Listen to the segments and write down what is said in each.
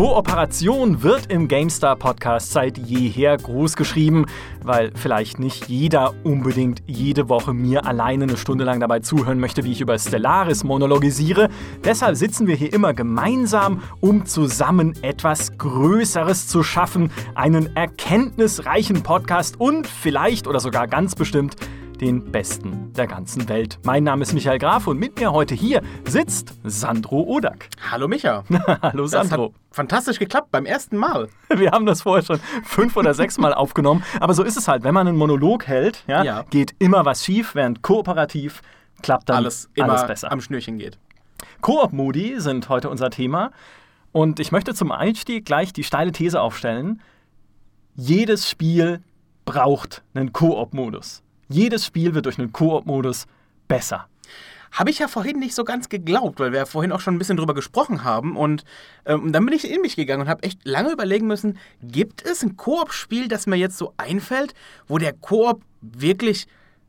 Kooperation wird im GameStar Podcast seit jeher groß geschrieben, weil vielleicht nicht jeder unbedingt jede Woche mir alleine eine Stunde lang dabei zuhören möchte, wie ich über Stellaris monologisiere. Deshalb sitzen wir hier immer gemeinsam, um zusammen etwas Größeres zu schaffen, einen erkenntnisreichen Podcast und vielleicht oder sogar ganz bestimmt den Besten der ganzen Welt. Mein Name ist Michael Graf und mit mir heute hier sitzt Sandro Odak. Hallo Micha. Hallo Sandro. Das hat fantastisch geklappt beim ersten Mal. Wir haben das vorher schon fünf oder sechs Mal aufgenommen, aber so ist es halt. Wenn man einen Monolog hält, ja, ja. geht immer was schief, während kooperativ klappt dann alles, immer alles besser. am Schnürchen geht. Koop-Modi sind heute unser Thema und ich möchte zum Einstieg gleich die steile These aufstellen. Jedes Spiel braucht einen Koop-Modus. Jedes Spiel wird durch einen Koop-Modus besser. Habe ich ja vorhin nicht so ganz geglaubt, weil wir ja vorhin auch schon ein bisschen drüber gesprochen haben. Und ähm, dann bin ich in mich gegangen und habe echt lange überlegen müssen, gibt es ein Koop-Spiel, das mir jetzt so einfällt, wo der Koop wirklich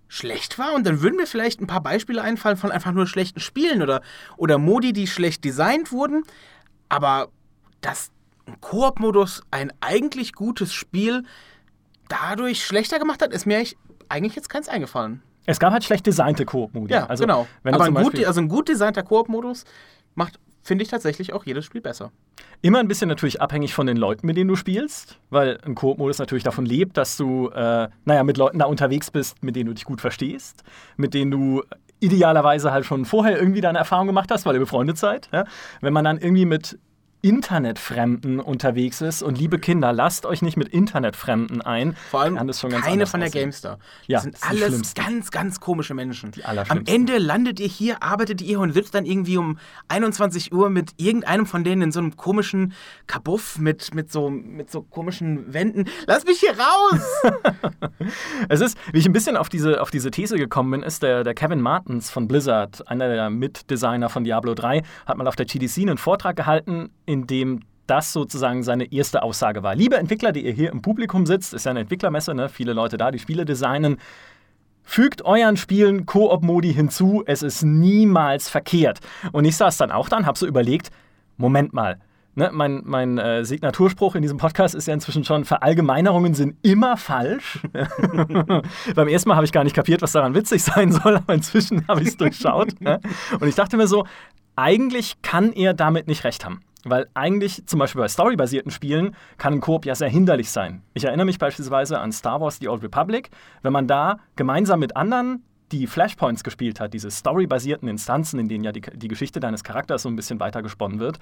schlecht war? Und dann würden mir vielleicht ein paar Beispiele einfallen von einfach nur schlechten Spielen oder, oder Modi, die schlecht designt wurden. Aber dass ein Koop-Modus ein eigentlich gutes Spiel dadurch schlechter gemacht hat, ist mir echt eigentlich jetzt keins eingefallen. Es gab halt schlecht designte Koop-Modi. Ja, also, genau. Aber ein gut, also ein gut designter Koop-Modus macht, finde ich, tatsächlich auch jedes Spiel besser. Immer ein bisschen natürlich abhängig von den Leuten, mit denen du spielst, weil ein Koop-Modus natürlich davon lebt, dass du, äh, naja, mit Leuten da unterwegs bist, mit denen du dich gut verstehst, mit denen du idealerweise halt schon vorher irgendwie deine Erfahrung gemacht hast, weil ihr befreundet seid. Ja? Wenn man dann irgendwie mit Internetfremden unterwegs ist. Und liebe Kinder, lasst euch nicht mit Internetfremden ein. Vor allem keine von der GameStar. Ja, das sind das alles ganz, ganz komische Menschen. Die Am Ende landet ihr hier, arbeitet ihr und sitzt dann irgendwie um 21 Uhr mit irgendeinem von denen in so einem komischen Kabuff mit, mit, so, mit so komischen Wänden. Lass mich hier raus! es ist, wie ich ein bisschen auf diese, auf diese These gekommen bin, ist der, der Kevin Martens von Blizzard, einer der Mitdesigner von Diablo 3, hat mal auf der GDC einen Vortrag gehalten, in dem das sozusagen seine erste Aussage war. Liebe Entwickler, die ihr hier im Publikum sitzt, ist ja eine Entwicklermesse, ne? viele Leute da, die Spiele designen. Fügt euren Spielen Koop-Modi hinzu, es ist niemals verkehrt. Und ich saß dann auch dann, habe so überlegt, Moment mal, Ne, mein, mein äh, Signaturspruch in diesem Podcast ist ja inzwischen schon, Verallgemeinerungen sind immer falsch. Beim ersten Mal habe ich gar nicht kapiert, was daran witzig sein soll, aber inzwischen habe ich es durchschaut. ne? Und ich dachte mir so, eigentlich kann er damit nicht recht haben. Weil eigentlich, zum Beispiel bei storybasierten Spielen, kann ein Koop ja sehr hinderlich sein. Ich erinnere mich beispielsweise an Star Wars The Old Republic. Wenn man da gemeinsam mit anderen die Flashpoints gespielt hat, diese storybasierten Instanzen, in denen ja die, die Geschichte deines Charakters so ein bisschen weiter gesponnen wird,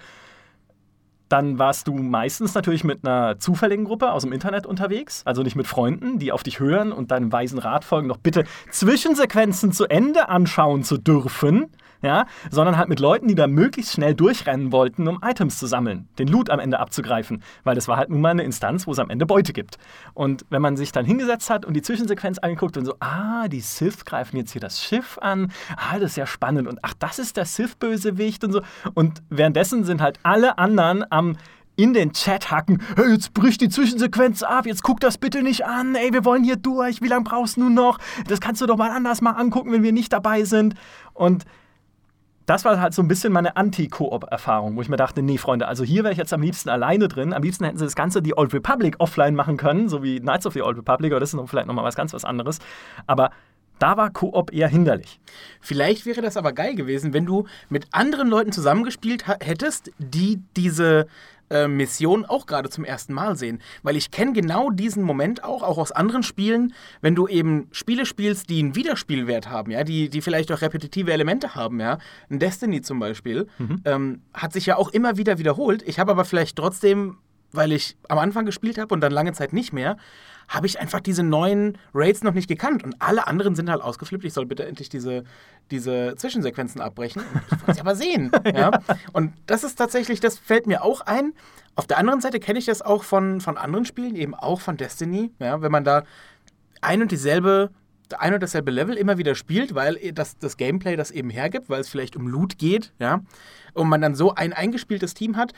dann warst du meistens natürlich mit einer zufälligen Gruppe aus dem Internet unterwegs, also nicht mit Freunden, die auf dich hören und deinem weisen Rat folgen, noch bitte Zwischensequenzen zu Ende anschauen zu dürfen ja, sondern halt mit Leuten, die da möglichst schnell durchrennen wollten, um Items zu sammeln, den Loot am Ende abzugreifen, weil das war halt nun mal eine Instanz, wo es am Ende Beute gibt. Und wenn man sich dann hingesetzt hat und die Zwischensequenz angeguckt und so, ah, die Sith greifen jetzt hier das Schiff an, ah, das ist ja spannend und ach, das ist der Sith-Bösewicht und so. Und währenddessen sind halt alle anderen am in den Chat hacken, hey, jetzt bricht die Zwischensequenz ab, jetzt guck das bitte nicht an, ey, wir wollen hier durch, wie lange brauchst du noch? Das kannst du doch mal anders mal angucken, wenn wir nicht dabei sind. Und das war halt so ein bisschen meine Anti-Koop-Erfahrung, wo ich mir dachte, nee, Freunde, also hier wäre ich jetzt am liebsten alleine drin. Am liebsten hätten sie das Ganze die Old Republic offline machen können, so wie Knights of the Old Republic, oder das ist vielleicht nochmal was ganz was anderes. Aber da war Koop eher hinderlich. Vielleicht wäre das aber geil gewesen, wenn du mit anderen Leuten zusammengespielt hättest, die diese äh, Mission auch gerade zum ersten Mal sehen. Weil ich kenne genau diesen Moment auch, auch aus anderen Spielen, wenn du eben Spiele spielst, die einen Wiederspielwert haben, ja, die, die vielleicht auch repetitive Elemente haben, ja. Ein Destiny zum Beispiel, mhm. ähm, hat sich ja auch immer wieder wiederholt. Ich habe aber vielleicht trotzdem, weil ich am Anfang gespielt habe und dann lange Zeit nicht mehr, habe ich einfach diese neuen Raids noch nicht gekannt. Und alle anderen sind halt ausgeflippt. Ich soll bitte endlich diese, diese Zwischensequenzen abbrechen. Ich wollte sie aber sehen. ja. Und das ist tatsächlich, das fällt mir auch ein. Auf der anderen Seite kenne ich das auch von, von anderen Spielen, eben auch von Destiny. Ja, wenn man da ein und dieselbe ein und dasselbe Level immer wieder spielt, weil das, das Gameplay das eben hergibt, weil es vielleicht um Loot geht, ja, und man dann so ein eingespieltes Team hat,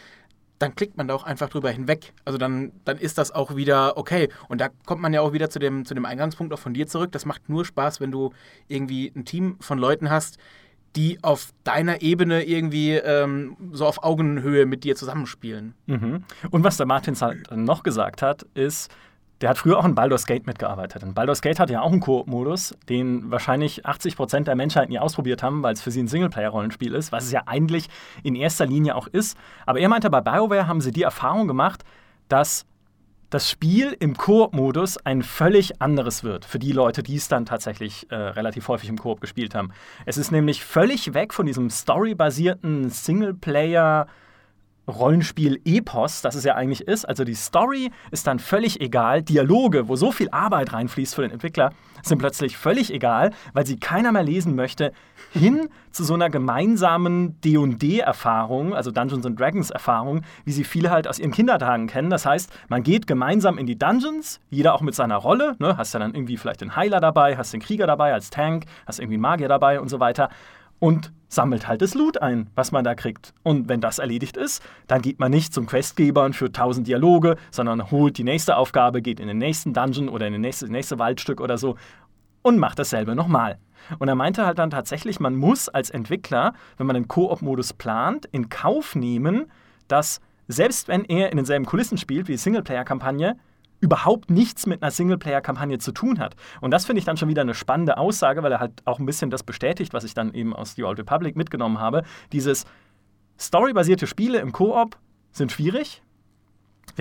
dann klickt man da auch einfach drüber hinweg. Also dann, dann ist das auch wieder okay. Und da kommt man ja auch wieder zu dem, zu dem Eingangspunkt auch von dir zurück. Das macht nur Spaß, wenn du irgendwie ein Team von Leuten hast, die auf deiner Ebene irgendwie ähm, so auf Augenhöhe mit dir zusammenspielen. Mhm. Und was der Martins halt noch gesagt hat, ist, der hat früher auch in Baldur's Gate mitgearbeitet. Und Baldur's Gate hat ja auch einen Koop-Modus, den wahrscheinlich 80% der Menschheit nie ausprobiert haben, weil es für sie ein Singleplayer-Rollenspiel ist, was es ja eigentlich in erster Linie auch ist. Aber er meinte, bei BioWare haben sie die Erfahrung gemacht, dass das Spiel im Koop-Modus ein völlig anderes wird für die Leute, die es dann tatsächlich äh, relativ häufig im Koop gespielt haben. Es ist nämlich völlig weg von diesem storybasierten Singleplayer- Rollenspiel-Epos, das es ja eigentlich ist. Also die Story ist dann völlig egal. Dialoge, wo so viel Arbeit reinfließt für den Entwickler, sind plötzlich völlig egal, weil sie keiner mehr lesen möchte, hin zu so einer gemeinsamen D&D-Erfahrung, also Dungeons and Dragons-Erfahrung, wie sie viele halt aus ihren Kindertagen kennen. Das heißt, man geht gemeinsam in die Dungeons, jeder auch mit seiner Rolle. Ne? Hast ja dann irgendwie vielleicht den Heiler dabei, hast den Krieger dabei als Tank, hast irgendwie einen Magier dabei und so weiter und sammelt halt das Loot ein, was man da kriegt. Und wenn das erledigt ist, dann geht man nicht zum Questgeber und führt tausend Dialoge, sondern holt die nächste Aufgabe, geht in den nächsten Dungeon oder in das nächste, nächste Waldstück oder so und macht dasselbe nochmal. Und er meinte halt dann tatsächlich, man muss als Entwickler, wenn man den Koop-Modus plant, in Kauf nehmen, dass selbst wenn er in denselben Kulissen spielt wie die Singleplayer-Kampagne, überhaupt nichts mit einer Singleplayer-Kampagne zu tun hat. Und das finde ich dann schon wieder eine spannende Aussage, weil er halt auch ein bisschen das bestätigt, was ich dann eben aus The Old Republic mitgenommen habe. Dieses storybasierte Spiele im Koop sind schwierig.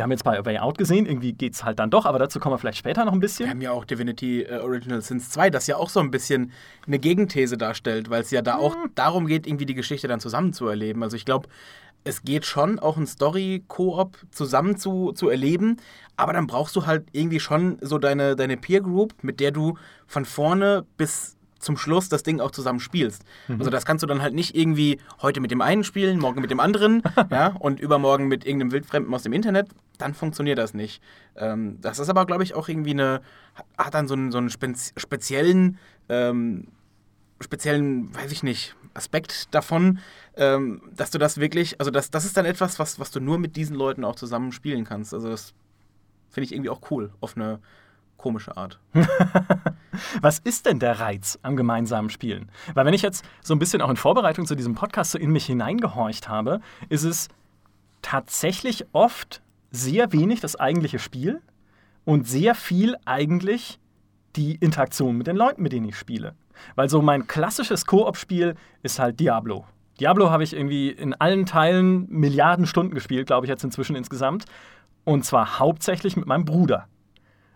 Wir haben jetzt bei Way Out gesehen, irgendwie geht es halt dann doch, aber dazu kommen wir vielleicht später noch ein bisschen. Wir haben ja auch Divinity äh, Original Sins 2, das ja auch so ein bisschen eine Gegenthese darstellt, weil es ja da auch mhm. darum geht, irgendwie die Geschichte dann zusammen zu erleben. Also ich glaube, es geht schon, auch ein Story-Koop zusammen zu, zu erleben, aber dann brauchst du halt irgendwie schon so deine, deine Peer Group, mit der du von vorne bis zum Schluss das Ding auch zusammen spielst. Mhm. Also das kannst du dann halt nicht irgendwie heute mit dem einen spielen, morgen mit dem anderen, ja, und übermorgen mit irgendeinem Wildfremden aus dem Internet. Dann funktioniert das nicht. Ähm, das ist aber, glaube ich, auch irgendwie eine, hat dann so einen, so einen speziellen, ähm, speziellen, weiß ich nicht, Aspekt davon, ähm, dass du das wirklich, also das, das ist dann etwas, was, was du nur mit diesen Leuten auch zusammen spielen kannst. Also das finde ich irgendwie auch cool, auf eine komische Art. Was ist denn der Reiz am gemeinsamen Spielen? Weil wenn ich jetzt so ein bisschen auch in Vorbereitung zu diesem Podcast so in mich hineingehorcht habe, ist es tatsächlich oft sehr wenig das eigentliche Spiel und sehr viel eigentlich die Interaktion mit den Leuten, mit denen ich spiele. Weil so mein klassisches Koop-Spiel ist halt Diablo. Diablo habe ich irgendwie in allen Teilen Milliarden Stunden gespielt, glaube ich jetzt inzwischen insgesamt. Und zwar hauptsächlich mit meinem Bruder.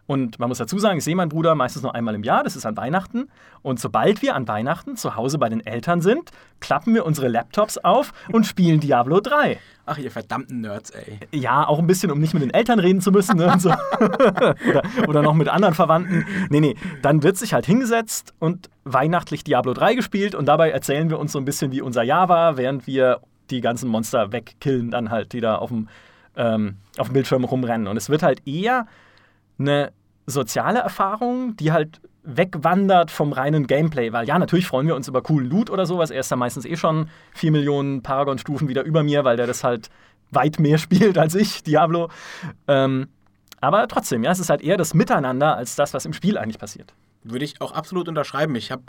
Und man muss dazu sagen, ich sehe meinen Bruder meistens nur einmal im Jahr, das ist an Weihnachten. Und sobald wir an Weihnachten zu Hause bei den Eltern sind, klappen wir unsere Laptops auf und spielen Diablo 3. Ach, ihr verdammten Nerds, ey. Ja, auch ein bisschen, um nicht mit den Eltern reden zu müssen. Ne, so. oder, oder noch mit anderen Verwandten. Nee, nee, dann wird sich halt hingesetzt und weihnachtlich Diablo 3 gespielt und dabei erzählen wir uns so ein bisschen, wie unser Jahr war, während wir die ganzen Monster wegkillen, dann halt, die da auf dem, ähm, auf dem Bildschirm rumrennen. Und es wird halt eher eine soziale Erfahrung, die halt wegwandert vom reinen Gameplay. Weil ja, natürlich freuen wir uns über coolen Loot oder sowas. Er ist da meistens eh schon 4 Millionen Paragon-Stufen wieder über mir, weil der das halt weit mehr spielt als ich, Diablo. Ähm, aber trotzdem, ja, es ist halt eher das Miteinander als das, was im Spiel eigentlich passiert. Würde ich auch absolut unterschreiben. Ich habe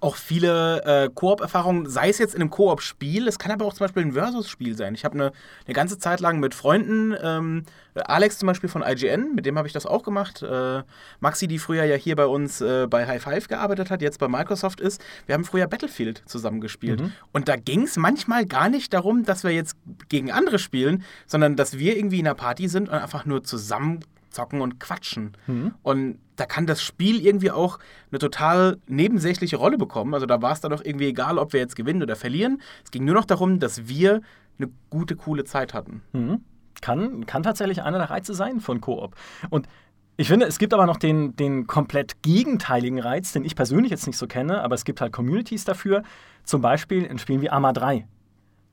auch viele äh, Koop-Erfahrungen, sei es jetzt in einem Koop-Spiel, es kann aber auch zum Beispiel ein Versus-Spiel sein. Ich habe eine, eine ganze Zeit lang mit Freunden, ähm, Alex zum Beispiel von IGN, mit dem habe ich das auch gemacht. Äh, Maxi, die früher ja hier bei uns äh, bei High Five gearbeitet hat, jetzt bei Microsoft ist, wir haben früher Battlefield zusammengespielt. Mhm. Und da ging es manchmal gar nicht darum, dass wir jetzt gegen andere spielen, sondern dass wir irgendwie in einer Party sind und einfach nur zusammen zocken und quatschen. Mhm. Und da kann das Spiel irgendwie auch eine total nebensächliche Rolle bekommen. Also da war es dann doch irgendwie egal, ob wir jetzt gewinnen oder verlieren. Es ging nur noch darum, dass wir eine gute, coole Zeit hatten. Mhm. Kann, kann tatsächlich einer der Reize sein von Koop. Und ich finde, es gibt aber noch den, den komplett gegenteiligen Reiz, den ich persönlich jetzt nicht so kenne, aber es gibt halt Communities dafür. Zum Beispiel in Spielen wie Arma 3,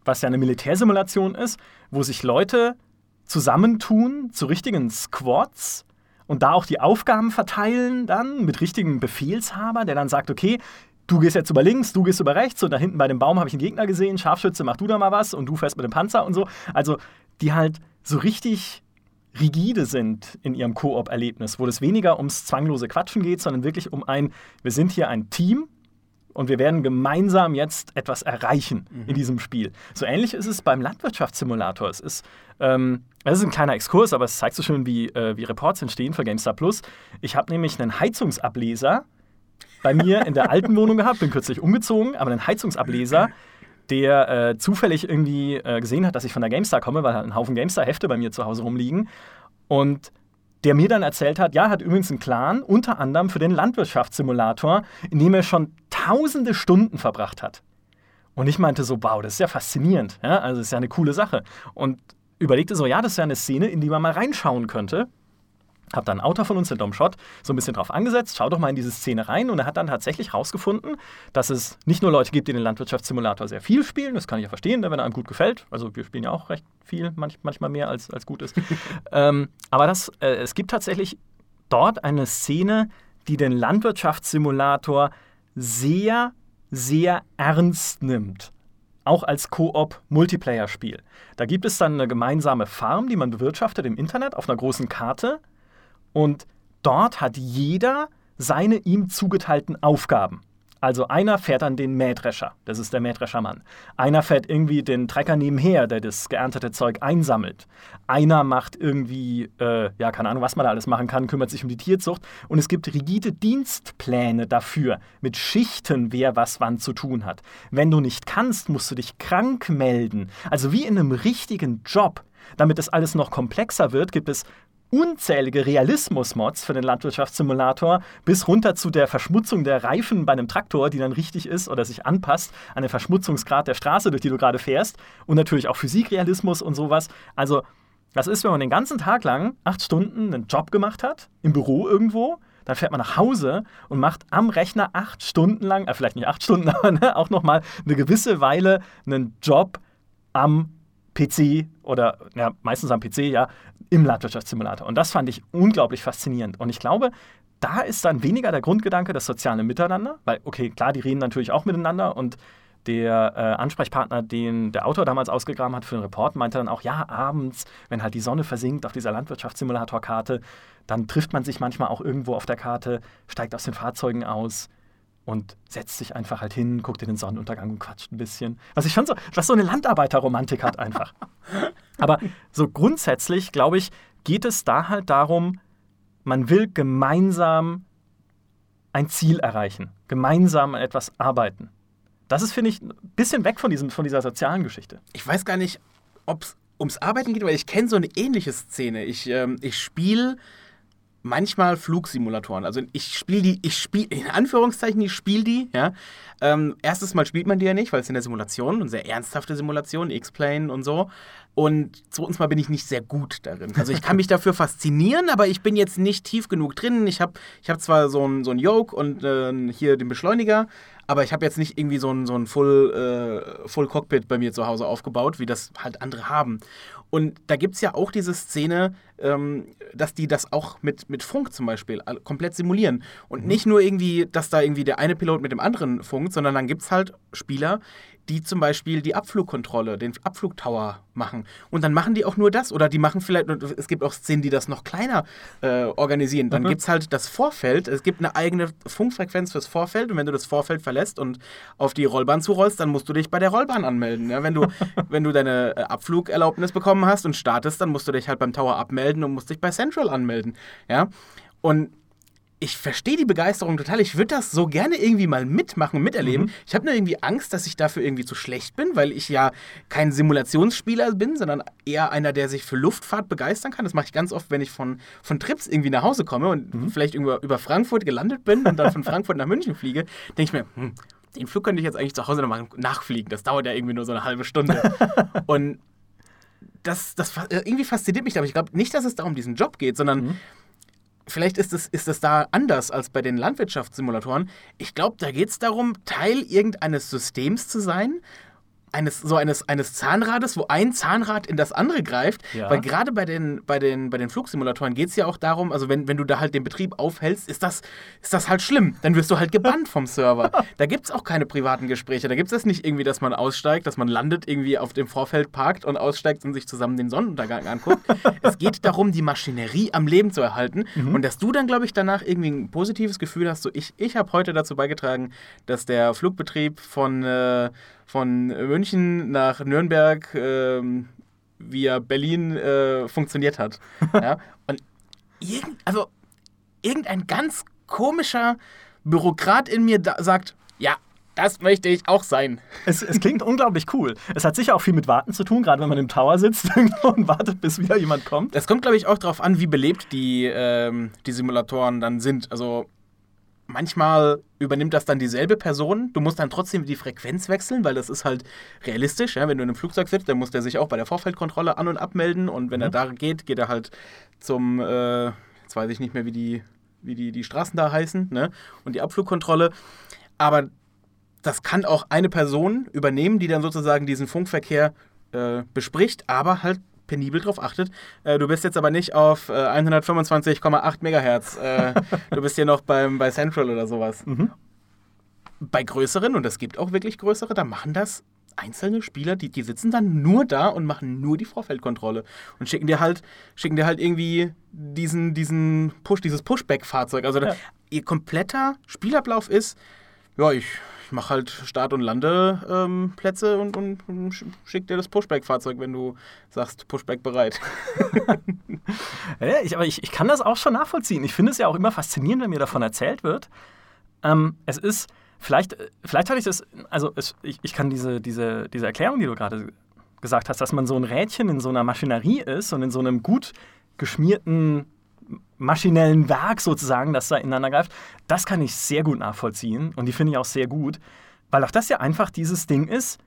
was ja eine Militärsimulation ist, wo sich Leute zusammentun zu richtigen Squads und da auch die Aufgaben verteilen dann mit richtigen Befehlshaber, der dann sagt, okay, du gehst jetzt über links, du gehst über rechts und da hinten bei dem Baum habe ich einen Gegner gesehen, Scharfschütze, mach du da mal was und du fährst mit dem Panzer und so. Also die halt so richtig rigide sind in ihrem Koop-Erlebnis, wo es weniger ums zwanglose Quatschen geht, sondern wirklich um ein, wir sind hier ein Team und wir werden gemeinsam jetzt etwas erreichen in diesem Spiel. So ähnlich ist es beim Landwirtschaftssimulator. Es ist, ähm, das ist ein kleiner Exkurs, aber es zeigt so schön, wie, äh, wie Reports entstehen für GameStar Plus. Ich habe nämlich einen Heizungsableser bei mir in der alten Wohnung gehabt, bin kürzlich umgezogen, aber einen Heizungsableser, der äh, zufällig irgendwie äh, gesehen hat, dass ich von der GameStar komme, weil halt ein Haufen GameStar-Hefte bei mir zu Hause rumliegen. Und der mir dann erzählt hat, ja, hat übrigens einen Clan, unter anderem für den Landwirtschaftssimulator, in dem er schon tausende Stunden verbracht hat. Und ich meinte so, wow, das ist ja faszinierend. Ja? Also, das ist ja eine coole Sache. Und überlegte so, ja, das ist ja eine Szene, in die man mal reinschauen könnte. Hab dann ein Autor von uns, der Dom Schott, so ein bisschen drauf angesetzt, schau doch mal in diese Szene rein. Und er hat dann tatsächlich rausgefunden, dass es nicht nur Leute gibt, die den Landwirtschaftssimulator sehr viel spielen, das kann ich ja verstehen, wenn er einem gut gefällt, also wir spielen ja auch recht viel, manch, manchmal mehr als, als gut ist, ähm, aber das, äh, es gibt tatsächlich dort eine Szene, die den Landwirtschaftssimulator sehr, sehr ernst nimmt. Auch als Koop-Multiplayer-Spiel. Da gibt es dann eine gemeinsame Farm, die man bewirtschaftet im Internet auf einer großen Karte. Und dort hat jeder seine ihm zugeteilten Aufgaben. Also einer fährt dann den Mähdrescher, das ist der Mähdreschermann. Einer fährt irgendwie den Trecker nebenher, der das geerntete Zeug einsammelt. Einer macht irgendwie, äh, ja, keine Ahnung, was man da alles machen kann, kümmert sich um die Tierzucht. Und es gibt rigide Dienstpläne dafür, mit Schichten, wer was wann zu tun hat. Wenn du nicht kannst, musst du dich krank melden. Also wie in einem richtigen Job. Damit es alles noch komplexer wird, gibt es unzählige Realismus-Mods für den Landwirtschaftssimulator, bis runter zu der Verschmutzung der Reifen bei einem Traktor, die dann richtig ist oder sich anpasst an den Verschmutzungsgrad der Straße, durch die du gerade fährst. Und natürlich auch Physikrealismus und sowas. Also, das ist, wenn man den ganzen Tag lang acht Stunden einen Job gemacht hat, im Büro irgendwo, dann fährt man nach Hause und macht am Rechner acht Stunden lang, äh, vielleicht nicht acht Stunden, aber ne, auch nochmal eine gewisse Weile einen Job am PC oder ja, meistens am PC, ja, im Landwirtschaftssimulator. Und das fand ich unglaublich faszinierend. Und ich glaube, da ist dann weniger der Grundgedanke das soziale Miteinander, weil, okay, klar, die reden natürlich auch miteinander und der äh, Ansprechpartner, den der Autor damals ausgegraben hat für den Report, meinte dann auch, ja, abends, wenn halt die Sonne versinkt auf dieser Landwirtschaftssimulator-Karte, dann trifft man sich manchmal auch irgendwo auf der Karte, steigt aus den Fahrzeugen aus, und setzt sich einfach halt hin, guckt in den Sonnenuntergang und quatscht ein bisschen. Was ich schon so, was so eine Landarbeiterromantik hat einfach. Aber so grundsätzlich, glaube ich, geht es da halt darum, man will gemeinsam ein Ziel erreichen, gemeinsam an etwas arbeiten. Das ist, finde ich, ein bisschen weg von, diesem, von dieser sozialen Geschichte. Ich weiß gar nicht, ob es ums Arbeiten geht, weil ich kenne so eine ähnliche Szene. Ich, ähm, ich spiele manchmal Flugsimulatoren. Also ich spiele die, ich spiele, in Anführungszeichen, ich spiele die, ja. Ähm, erstes Mal spielt man die ja nicht, weil es in der Simulation, eine sehr ernsthafte Simulation, X-Plane und so. Und zweitens mal bin ich nicht sehr gut darin. Also ich kann mich dafür faszinieren, aber ich bin jetzt nicht tief genug drin. Ich habe ich hab zwar so ein, so ein Yoke und äh, hier den Beschleuniger, aber ich habe jetzt nicht irgendwie so ein, so ein Full, äh, Full Cockpit bei mir zu Hause aufgebaut, wie das halt andere haben. Und da gibt es ja auch diese Szene, ähm, dass die das auch mit, mit Funk zum Beispiel komplett simulieren. Und mhm. nicht nur irgendwie, dass da irgendwie der eine Pilot mit dem anderen funkt, sondern dann gibt es halt Spieler, die zum Beispiel die Abflugkontrolle, den Abflugtower machen. Und dann machen die auch nur das. Oder die machen vielleicht, es gibt auch Szenen, die das noch kleiner äh, organisieren. Dann mhm. gibt es halt das Vorfeld. Es gibt eine eigene Funkfrequenz fürs Vorfeld. Und wenn du das Vorfeld verlässt und auf die Rollbahn zurollst, dann musst du dich bei der Rollbahn anmelden. Ja? Wenn, du, wenn du deine äh, Abflugerlaubnis bekommen hast und startest, dann musst du dich halt beim Tower abmelden und musst dich bei Central anmelden. Ja? Und ich verstehe die Begeisterung total. Ich würde das so gerne irgendwie mal mitmachen, miterleben. Mhm. Ich habe nur irgendwie Angst, dass ich dafür irgendwie zu schlecht bin, weil ich ja kein Simulationsspieler bin, sondern eher einer, der sich für Luftfahrt begeistern kann. Das mache ich ganz oft, wenn ich von, von Trips irgendwie nach Hause komme und mhm. vielleicht über, über Frankfurt gelandet bin und dann von Frankfurt nach München fliege. Denke ich mir, hm, den Flug könnte ich jetzt eigentlich zu Hause nochmal nachfliegen. Das dauert ja irgendwie nur so eine halbe Stunde. und das, das irgendwie fasziniert mich, aber ich glaube nicht, dass es darum diesen Job geht, sondern. Mhm vielleicht ist es, ist da anders als bei den Landwirtschaftssimulatoren. Ich glaube, da geht es darum, Teil irgendeines Systems zu sein eines, so eines, eines Zahnrades, wo ein Zahnrad in das andere greift. Ja. Weil gerade bei den, bei den, bei den Flugsimulatoren geht es ja auch darum, also wenn, wenn du da halt den Betrieb aufhältst, ist das, ist das halt schlimm. Dann wirst du halt gebannt vom Server. Da gibt es auch keine privaten Gespräche. Da gibt es das nicht irgendwie, dass man aussteigt, dass man landet, irgendwie auf dem Vorfeld parkt und aussteigt und sich zusammen den Sonnenuntergang anguckt. es geht darum, die Maschinerie am Leben zu erhalten. Und dass du dann, glaube ich, danach irgendwie ein positives Gefühl hast, so ich, ich habe heute dazu beigetragen, dass der Flugbetrieb von, äh, von München nach Nürnberg ähm, via Berlin äh, funktioniert hat. ja? Und irgend, also, irgendein ganz komischer Bürokrat in mir da sagt, ja, das möchte ich auch sein. Es, es klingt unglaublich cool. Es hat sicher auch viel mit Warten zu tun, gerade wenn man im Tower sitzt und wartet, bis wieder jemand kommt. Das kommt, glaube ich, auch darauf an, wie belebt die, ähm, die Simulatoren dann sind. Also manchmal übernimmt das dann dieselbe Person. Du musst dann trotzdem die Frequenz wechseln, weil das ist halt realistisch. Ja? Wenn du in einem Flugzeug sitzt, dann muss der sich auch bei der Vorfeldkontrolle an- und abmelden. Und wenn er da geht, geht er halt zum, äh, jetzt weiß ich nicht mehr, wie die, wie die, die Straßen da heißen, ne? und die Abflugkontrolle. Aber das kann auch eine Person übernehmen, die dann sozusagen diesen Funkverkehr äh, bespricht, aber halt penibel drauf achtet. Äh, du bist jetzt aber nicht auf äh, 125,8 Megahertz. Äh, du bist hier noch beim, bei Central oder sowas. Bei größeren, und es gibt auch wirklich größere, da machen das einzelne Spieler, die, die sitzen dann nur da und machen nur die Vorfeldkontrolle und schicken dir halt, schicken dir halt irgendwie diesen, diesen Push, dieses Pushback-Fahrzeug. Also da, Ja. ihr kompletter Spielablauf ist, ja, ich, ich mache halt Start- und Landeplätze ähm, und, und, und sch- schick dir das Pushback-Fahrzeug, wenn du sagst, Pushback bereit. Ja, ich, aber ich, ich kann das auch schon nachvollziehen. Ich finde es ja auch immer faszinierend, wenn mir davon erzählt wird. Ähm, es ist, vielleicht, äh, vielleicht hatte ich das, also es, ich, ich kann diese, diese, diese Erklärung, die du gerade gesagt hast, dass man so ein Rädchen in so einer Maschinerie ist und in so einem gut geschmierten maschinellen Werk sozusagen, das da ineinander greift, das kann ich sehr gut nachvollziehen und die finde ich auch sehr gut, weil auch das ja einfach dieses Ding ist,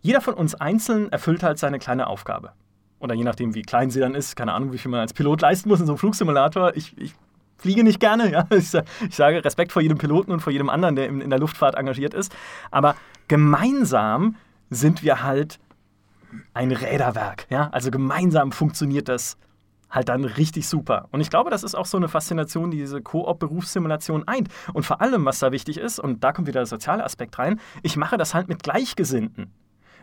jeder von uns einzeln erfüllt halt seine kleine Aufgabe. Oder je nachdem, wie klein sie dann ist, keine Ahnung, wie viel man als Pilot leisten muss in so einem Flugsimulator. Ich, ich fliege nicht gerne, ja. Ich, ich sage Respekt vor jedem Piloten und vor jedem anderen, der in, in der Luftfahrt engagiert ist. Aber gemeinsam sind wir halt ein Räderwerk, ja. Also gemeinsam funktioniert das halt dann richtig super. Und ich glaube, das ist auch so eine Faszination, die diese Koop-Berufssimulation eint. Und vor allem, was da wichtig ist, und da kommt wieder der soziale Aspekt rein, ich mache das halt mit Gleichgesinnten.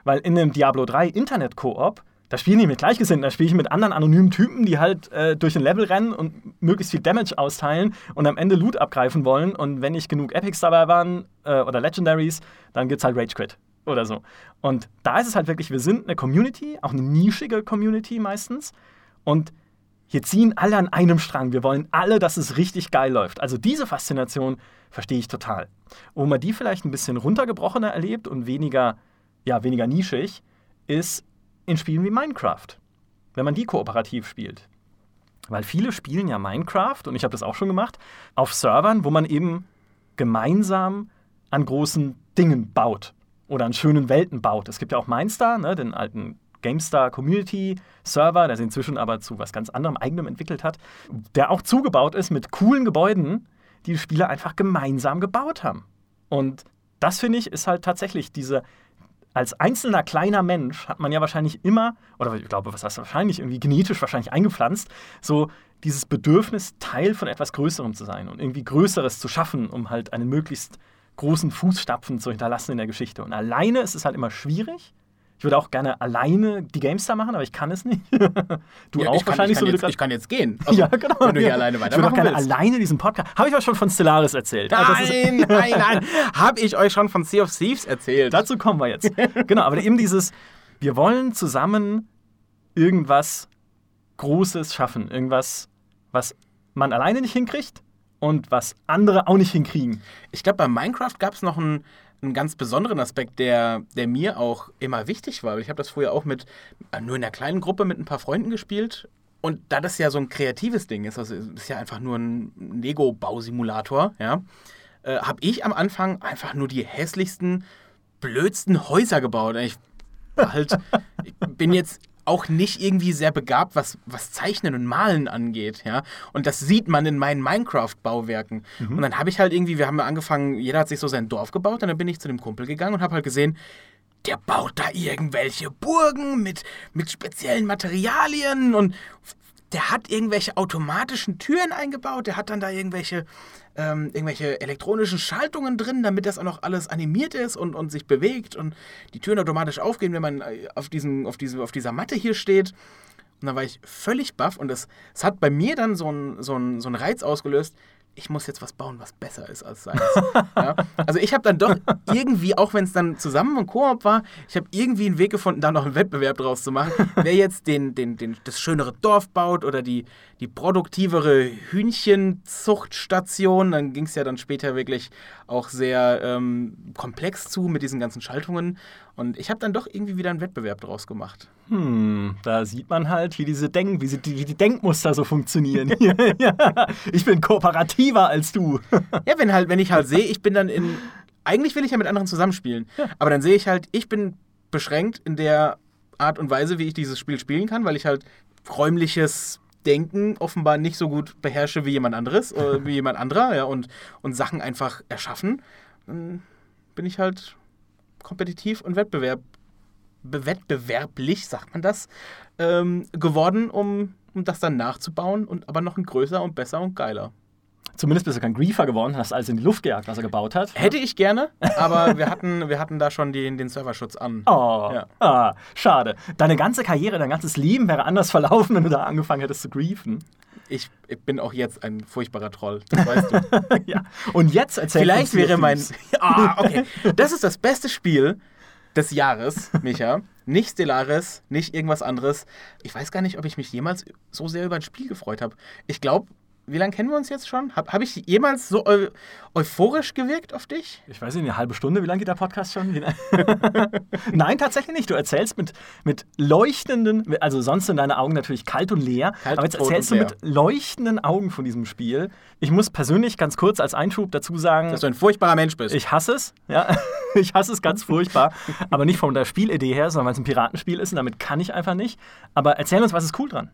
Weil in einem Diablo 3 Internet-Koop, da spiele ich nicht mit Gleichgesinnten, da spiele ich mit anderen anonymen Typen, die halt äh, durch ein Level rennen und möglichst viel Damage austeilen und am Ende Loot abgreifen wollen. Und wenn nicht genug Epics dabei waren äh, oder Legendaries, dann gibt's halt Rage Quit oder so. Und da ist es halt wirklich, wir sind eine Community, auch eine nischige Community meistens. Und hier ziehen alle an einem Strang. Wir wollen alle, dass es richtig geil läuft. Also diese Faszination verstehe ich total. Wo man die vielleicht ein bisschen runtergebrochener erlebt und weniger, ja, weniger nischig, ist in Spielen wie Minecraft. Wenn man die kooperativ spielt. Weil viele spielen ja Minecraft, und ich habe das auch schon gemacht, auf Servern, wo man eben gemeinsam an großen Dingen baut oder an schönen Welten baut. Es gibt ja auch Mindstar, ne, den alten GameStar Community Server, der sich inzwischen aber zu was ganz anderem eigenem entwickelt hat, der auch zugebaut ist mit coolen Gebäuden, die die Spieler einfach gemeinsam gebaut haben. Und das finde ich ist halt tatsächlich diese als einzelner kleiner Mensch hat man ja wahrscheinlich immer, oder ich glaube, was heißt wahrscheinlich, irgendwie genetisch wahrscheinlich eingepflanzt, so dieses Bedürfnis, Teil von etwas Größerem zu sein und irgendwie Größeres zu schaffen, um halt einen möglichst großen Fußstapfen zu hinterlassen in der Geschichte. Und alleine ist es halt immer schwierig. Ich würde auch gerne alleine die GameStar machen, aber ich kann es nicht. du Ja, auch ich kann, wahrscheinlich ich so kann du jetzt, Ich kann jetzt gehen. Also, ja, genau. Wenn du hier alleine Ich würde auch gerne willst. alleine diesen Podcast. Habe ich euch schon von Stellaris erzählt? Ah, das ist- Nein, nein, nein. Hab ich euch schon von Sea of Thieves erzählt? Dazu kommen wir jetzt. genau, aber eben dieses, wir wollen zusammen irgendwas Großes schaffen. Irgendwas, was man alleine nicht hinkriegt und was andere auch nicht hinkriegen. Ich glaube, bei Minecraft gab es noch einen, einen ganz besonderen Aspekt, der, der mir auch immer wichtig war. Ich habe das früher auch mit äh, nur in einer kleinen Gruppe mit ein paar Freunden gespielt. Und da das ja so ein kreatives Ding ist, also es ist ja einfach nur ein Lego-Bausimulator, ja, äh, habe ich am Anfang einfach nur die hässlichsten, blödsten Häuser gebaut. Ich halt, ich bin jetzt auch nicht irgendwie sehr begabt, was, was Zeichnen und Malen angeht, ja. Und das sieht man in meinen Minecraft-Bauwerken. Und dann habe ich halt irgendwie, wir haben angefangen, jeder hat sich so sein Dorf gebaut und dann bin ich zu dem Kumpel gegangen und habe halt gesehen, der baut da irgendwelche Burgen mit, mit speziellen Materialien und der hat irgendwelche automatischen Türen eingebaut, der hat dann da irgendwelche, ähm, irgendwelche elektronischen Schaltungen drin, damit das auch noch alles animiert ist und, und sich bewegt und die Türen automatisch aufgehen, wenn man äh, auf, diesen, auf, diese, auf dieser Matte hier steht. Und dann war ich völlig baff und es, es hat bei mir dann so einen so so ein Reiz ausgelöst, ich muss jetzt was bauen, was besser ist als seins. ja? Also ich habe dann doch irgendwie, auch wenn es dann zusammen und Koop war, ich habe irgendwie einen Weg gefunden, da noch einen Wettbewerb draus zu machen. Wer jetzt den, den, den, das schönere Dorf baut oder die, die produktivere Hühnchenzuchtstation, dann ging es ja dann später wirklich auch sehr ähm, komplex zu mit diesen ganzen Schaltungen. Und ich habe dann doch irgendwie wieder einen Wettbewerb draus gemacht. Hm, da sieht man halt, wie diese Denk wie, sie, wie die Denkmuster so funktionieren. ja, ich bin kooperativer als du. ja, wenn halt, wenn ich halt sehe, ich bin dann in. Eigentlich will ich ja mit anderen zusammenspielen. Ja. Aber dann sehe ich halt, ich bin beschränkt in der Art und Weise, wie ich dieses Spiel spielen kann, weil ich halt räumliches Denken offenbar nicht so gut beherrsche wie jemand anderes, äh, wie jemand anderer, ja, und, und Sachen einfach erschaffen. Dann bin ich halt kompetitiv und Wettbewerb, wettbewerblich, sagt man das, ähm, geworden, um, um das dann nachzubauen und aber noch ein größer und besser und geiler. Zumindest bist du kein Griefer geworden, hast alles in die Luft gejagt, was er gebaut hat. Hätte ich gerne, aber wir hatten, wir hatten da schon den, den Serverschutz an. Oh, ja. ah, schade. Deine ganze Karriere, dein ganzes Leben wäre anders verlaufen, wenn du da angefangen hättest zu griefen. Ich, bin auch jetzt ein furchtbarer Troll, das weißt du. ja. Und jetzt erzähl Vielleicht wäre mein. ah, okay. Das ist das beste Spiel, des Jahres, Micha. nicht Stellaris, nicht irgendwas anderes. Ich weiß gar nicht, ob ich mich jemals so sehr über ein Spiel gefreut habe. Ich glaube, wie lange kennen wir uns jetzt schon? Habe hab ich jemals so eu euphorisch gewirkt auf dich? Ich weiß nicht, eine halbe Stunde. Wie lange geht der Podcast schon? Nein, tatsächlich nicht. Du erzählst mit, mit leuchtenden, also sonst sind deine Augen natürlich kalt und leer, kalt, aber jetzt erzählst du mit leuchtenden Augen von diesem Spiel. Ich muss persönlich ganz kurz als Einschub dazu sagen, dass du ein furchtbarer Mensch bist. Ich hasse es, ja. Ich hasse es ganz furchtbar, aber nicht von der Spielidee her, sondern weil es ein Piratenspiel ist und damit kann ich einfach nicht. Aber erzähl uns, was ist cool dran?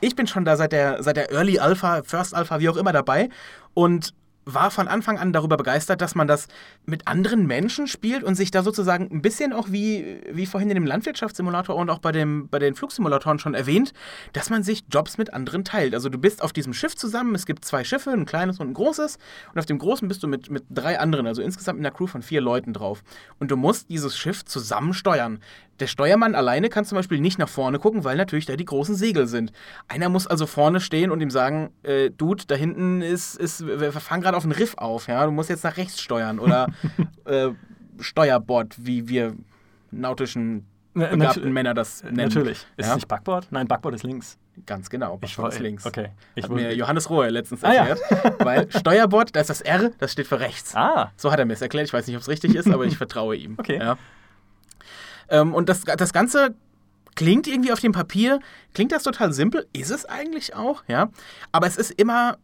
Ich bin schon da seit der, seit der Early Alpha, First Alpha, wie auch immer dabei. Und war von Anfang an darüber begeistert, dass man das mit anderen Menschen spielt und sich da sozusagen ein bisschen auch wie, wie vorhin in dem Landwirtschaftssimulator und auch bei, dem, bei den Flugsimulatoren schon erwähnt, dass man sich Jobs mit anderen teilt. Also du bist auf diesem Schiff zusammen, es gibt zwei Schiffe, ein kleines und ein großes und auf dem großen bist du mit, mit drei anderen, also insgesamt in einer Crew von vier Leuten drauf. Und du musst dieses Schiff zusammen steuern. Der Steuermann alleine kann zum Beispiel nicht nach vorne gucken, weil natürlich da die großen Segel sind. Einer muss also vorne stehen und ihm sagen, äh, Dude, da hinten ist, ist wir fahren gerade auf einen Riff auf, ja, du musst jetzt nach rechts steuern oder äh, Steuerbord, wie wir nautischen begabten Männer das nennen. Natürlich. Ist ja? es nicht Backboard? Nein, Backboard ist links. Ganz genau, Backboard ist links. Okay. Ich hat mir Johannes Rohe letztens erklärt. Ah, ja. weil Steuerbord, da ist das R, das steht für rechts. Ah. So hat er mir es erklärt. Ich weiß nicht, ob es richtig ist, aber ich vertraue ihm. Okay. Ja. Ähm, und das, das Ganze klingt irgendwie auf dem Papier, klingt das total simpel, ist es eigentlich auch, ja. Aber es ist immer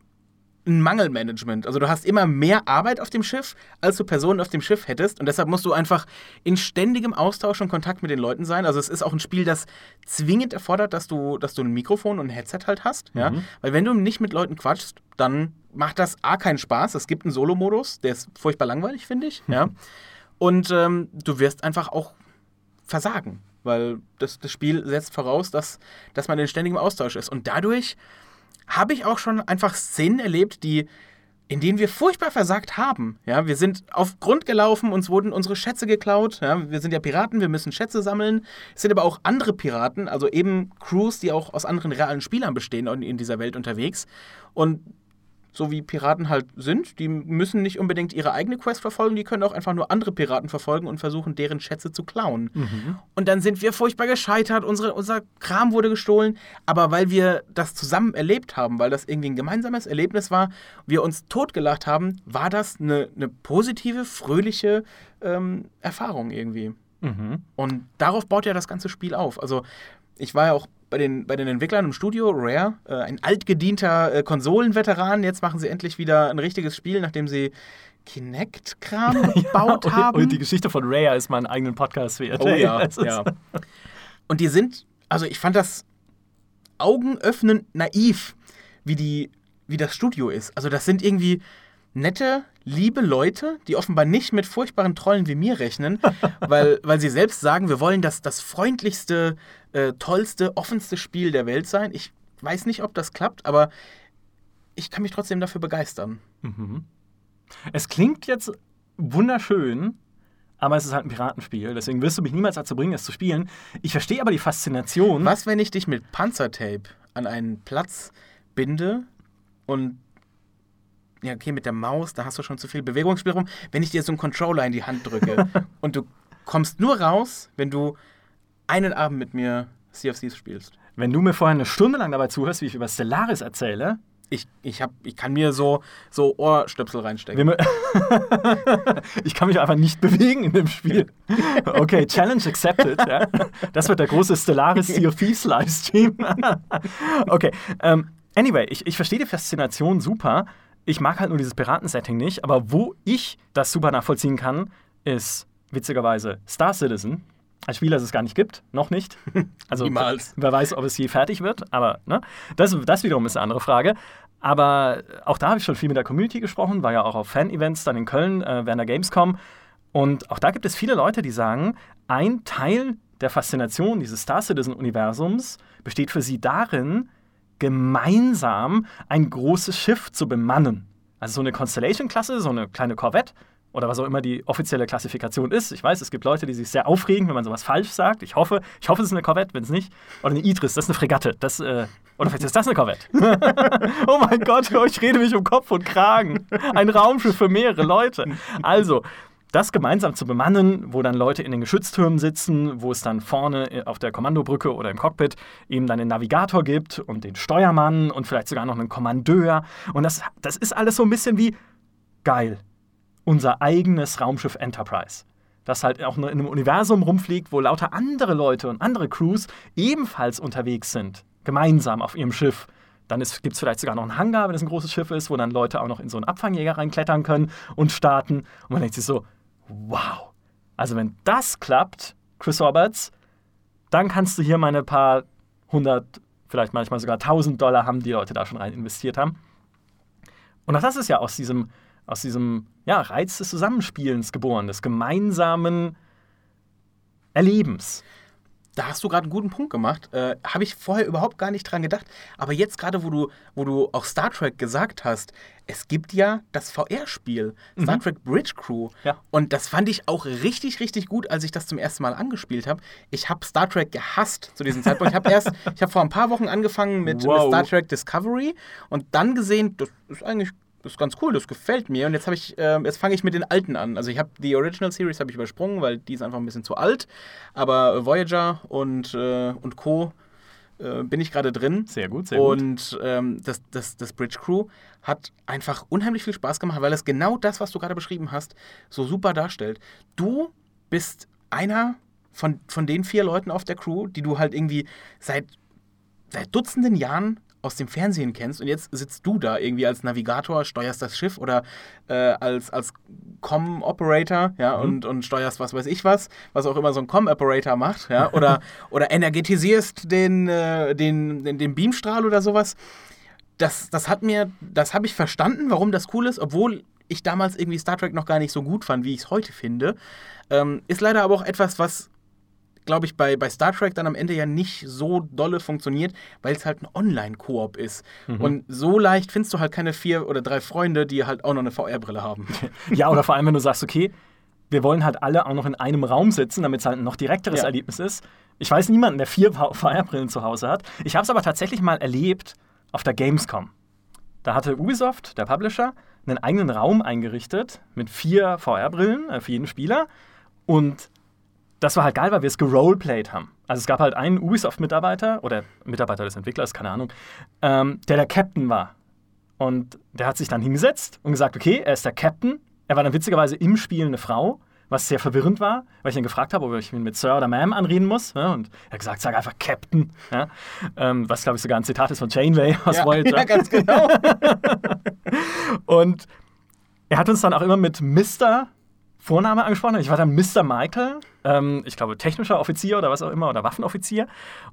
ein Mangelmanagement. Also du hast immer mehr Arbeit auf dem Schiff, als du Personen auf dem Schiff hättest. Und deshalb musst du einfach in ständigem Austausch und Kontakt mit den Leuten sein. Also es ist auch ein Spiel, das zwingend erfordert, dass du, dass du ein Mikrofon und ein Headset halt hast. Mhm. Ja? Weil wenn du nicht mit Leuten quatschst, dann macht das A keinen Spaß. Es gibt einen Solo-Modus, der ist furchtbar langweilig, finde ich. Ja? Und ähm, du wirst einfach auch versagen, weil das, das Spiel setzt voraus, dass, dass man in ständigem Austausch ist. Und dadurch habe ich auch schon einfach Szenen erlebt, die in denen wir furchtbar versagt haben. Ja, wir sind auf Grund gelaufen, uns wurden unsere Schätze geklaut. Ja, wir sind ja Piraten, wir müssen Schätze sammeln. Es sind aber auch andere Piraten, also eben Crews, die auch aus anderen realen Spielern bestehen in dieser Welt unterwegs. Und so wie Piraten halt sind. Die müssen nicht unbedingt ihre eigene Quest verfolgen, die können auch einfach nur andere Piraten verfolgen und versuchen, deren Schätze zu klauen. Mhm. Und dann sind wir furchtbar gescheitert, unsere, unser Kram wurde gestohlen, aber weil wir das zusammen erlebt haben, weil das irgendwie ein gemeinsames Erlebnis war, wir uns totgelacht haben, war das eine, eine positive, fröhliche ähm, Erfahrung irgendwie. Mhm. Und darauf baut ja das ganze Spiel auf. Also ich war ja auch bei den, bei den Entwicklern im Studio, Rare, äh, ein altgedienter äh, Konsolenveteran. Jetzt machen sie endlich wieder ein richtiges Spiel, nachdem sie Kinect-Kram gebaut ja, haben. Und die Geschichte von Rare ist mal einen eigenen Podcast wert. Oh ja, ja. Und die sind, also ich fand das augenöffnend naiv, wie, die, wie das Studio ist. Also das sind irgendwie nette, liebe Leute, die offenbar nicht mit furchtbaren Trollen wie mir rechnen, weil, weil sie selbst sagen, wir wollen das, das freundlichste, äh, tollste, offenste Spiel der Welt sein. Ich weiß nicht, ob das klappt, aber ich kann mich trotzdem dafür begeistern. Mhm. Es klingt jetzt wunderschön, aber es ist halt ein Piratenspiel. Deswegen wirst du mich niemals dazu bringen, es zu spielen. Ich verstehe aber die Faszination. Was, wenn ich dich mit Panzertape an einen Platz binde und ja, okay, mit der Maus, da hast du schon zu viel Bewegungsspielraum. Wenn ich dir so einen Controller in die Hand drücke und du kommst nur raus, wenn du einen Abend mit mir Sea of Thieves spielst. Wenn du mir vorher eine Stunde lang dabei zuhörst, wie ich über Stellaris erzähle, Ich, ich, hab, ich kann mir so, so Ohrstöpsel reinstecken. ich kann mich einfach nicht bewegen in dem Spiel. Okay, Challenge accepted. Ja. Das wird der große Stellaris Sea of Thieves Livestream. okay, ähm, anyway, ich, ich verstehe die Faszination super. Ich mag halt nur dieses Piratensetting nicht, aber wo ich das super nachvollziehen kann, ist witzigerweise Star Citizen. Ein Spiel, das es gar nicht gibt, noch nicht. Also Niemals. wer weiß, ob es je fertig wird, aber ne? das, das wiederum ist eine andere Frage. Aber auch da habe ich schon viel mit der Community gesprochen, war ja auch auf Fan-Events dann in Köln äh, während der Gamescom. Und auch da gibt es viele Leute, die sagen, ein Teil der Faszination dieses Star Citizen-Universums besteht für sie darin, gemeinsam ein großes Schiff zu bemannen. Also so eine Constellation-Klasse, so eine kleine Korvette oder was auch immer die offizielle Klassifikation ist. Ich weiß, es gibt Leute, die sich sehr aufregen, wenn man sowas falsch sagt. Ich hoffe, ich hoffe, es ist eine Korvette, wenn es nicht. Oder eine Idris, das ist eine Fregatte. Das, äh, oder vielleicht ist das eine Korvette. oh mein Gott, ich rede mich um Kopf und Kragen. Ein Raumschiff für mehrere Leute. Also, das gemeinsam zu bemannen, wo dann Leute in den Geschütztürmen sitzen, wo es dann vorne auf der Kommandobrücke oder im Cockpit eben dann den Navigator gibt und den Steuermann und vielleicht sogar noch einen Kommandeur. Und das, das ist alles so ein bisschen wie geil. Unser eigenes Raumschiff Enterprise. Das halt auch nur in einem Universum rumfliegt, wo lauter andere Leute und andere Crews ebenfalls unterwegs sind. Gemeinsam auf ihrem Schiff. Dann gibt es vielleicht sogar noch einen Hangar, wenn es ein großes Schiff ist, wo dann Leute auch noch in so einen Abfangjäger reinklettern können und starten. Und man denkt sich so, wow. Also wenn das klappt, Chris Roberts, dann kannst du hier meine paar hundert, vielleicht manchmal sogar tausend Dollar haben, die Leute da schon rein investiert haben. Und auch das ist ja aus diesem, aus diesem ja, Reiz des Zusammenspielens geboren, des gemeinsamen Erlebens. Da hast du gerade einen guten Punkt gemacht. Äh, Habe ich vorher überhaupt gar nicht dran gedacht. Aber jetzt gerade, wo du, wo du auch Star Trek gesagt hast, es gibt ja das VR-Spiel, Star Trek Bridge Crew. Ja. Und das fand ich auch richtig, richtig gut, als ich das zum ersten Mal angespielt habe. Ich habe Star Trek gehasst zu diesem Zeitpunkt. Ich habe erst, ich habe vor ein paar Wochen angefangen mit, mit Wow. Star Trek Discovery und dann gesehen, das ist eigentlich das ist ganz cool, das gefällt mir. Und jetzt habe ich, ähm, jetzt fange ich mit den alten an. Also ich habe die Original Series habe ich übersprungen, weil die ist einfach ein bisschen zu alt. Aber Voyager und, äh, und Co. Äh, bin ich gerade drin. Sehr gut, sehr gut. Und ähm, das, das, das Bridge Crew hat einfach unheimlich viel Spaß gemacht, weil es genau das, was du gerade beschrieben hast, so super darstellt. Du bist einer von, von den vier Leuten auf der Crew, die du halt irgendwie seit, seit Dutzenden Jahren aus dem Fernsehen kennst und jetzt sitzt du da irgendwie als Navigator, steuerst das Schiff oder äh, als, als Com-Operator, ja, und, und steuerst was weiß ich was, was auch immer so ein Com-Operator macht, ja, oder, oder energetisierst den, äh, den, den, den Beamstrahl oder sowas. Das, das hat mir, das habe ich verstanden, warum das cool ist, obwohl ich damals irgendwie Star Trek noch gar nicht so gut fand, wie ich es heute finde. Ähm, ist leider aber auch etwas, was glaube ich, bei, bei Star Trek dann am Ende ja nicht so dolle funktioniert, weil es halt ein Online-Koop ist. Und so leicht findest du halt keine vier oder drei Freunde, die halt auch noch eine VR-Brille haben. Ja, oder vor allem, wenn du sagst, okay, wir wollen halt alle auch noch in einem Raum sitzen, damit es halt ein noch direkteres Ja. Erlebnis ist. Ich weiß niemanden, der vier VR-Brillen zu Hause hat. Ich habe es aber tatsächlich mal erlebt auf der Gamescom. Da hatte Ubisoft, der Publisher, einen eigenen Raum eingerichtet mit vier VR-Brillen äh, für jeden Spieler. Und das war halt geil, weil wir es geroleplayed haben. Also es gab halt einen Ubisoft-Mitarbeiter oder Mitarbeiter des Entwicklers, keine Ahnung, ähm, der der Captain war. Und der hat sich dann hingesetzt und gesagt, okay, er ist der Captain. Er war dann witzigerweise im Spiel eine Frau, was sehr verwirrend war, weil ich ihn gefragt habe, ob ich ihn mit Sir oder Ma'am anreden muss. Ja, und er hat gesagt, sag einfach Captain. Ja, ähm, was, glaube ich, sogar ein Zitat ist von Janeway aus ja, Voyager. ja, ganz genau. Und er hat uns dann auch immer mit Mr. Vorname angesprochen. Ich war dann Mr. Michael, ähm, ich glaube technischer Offizier oder was auch immer, oder Waffenoffizier.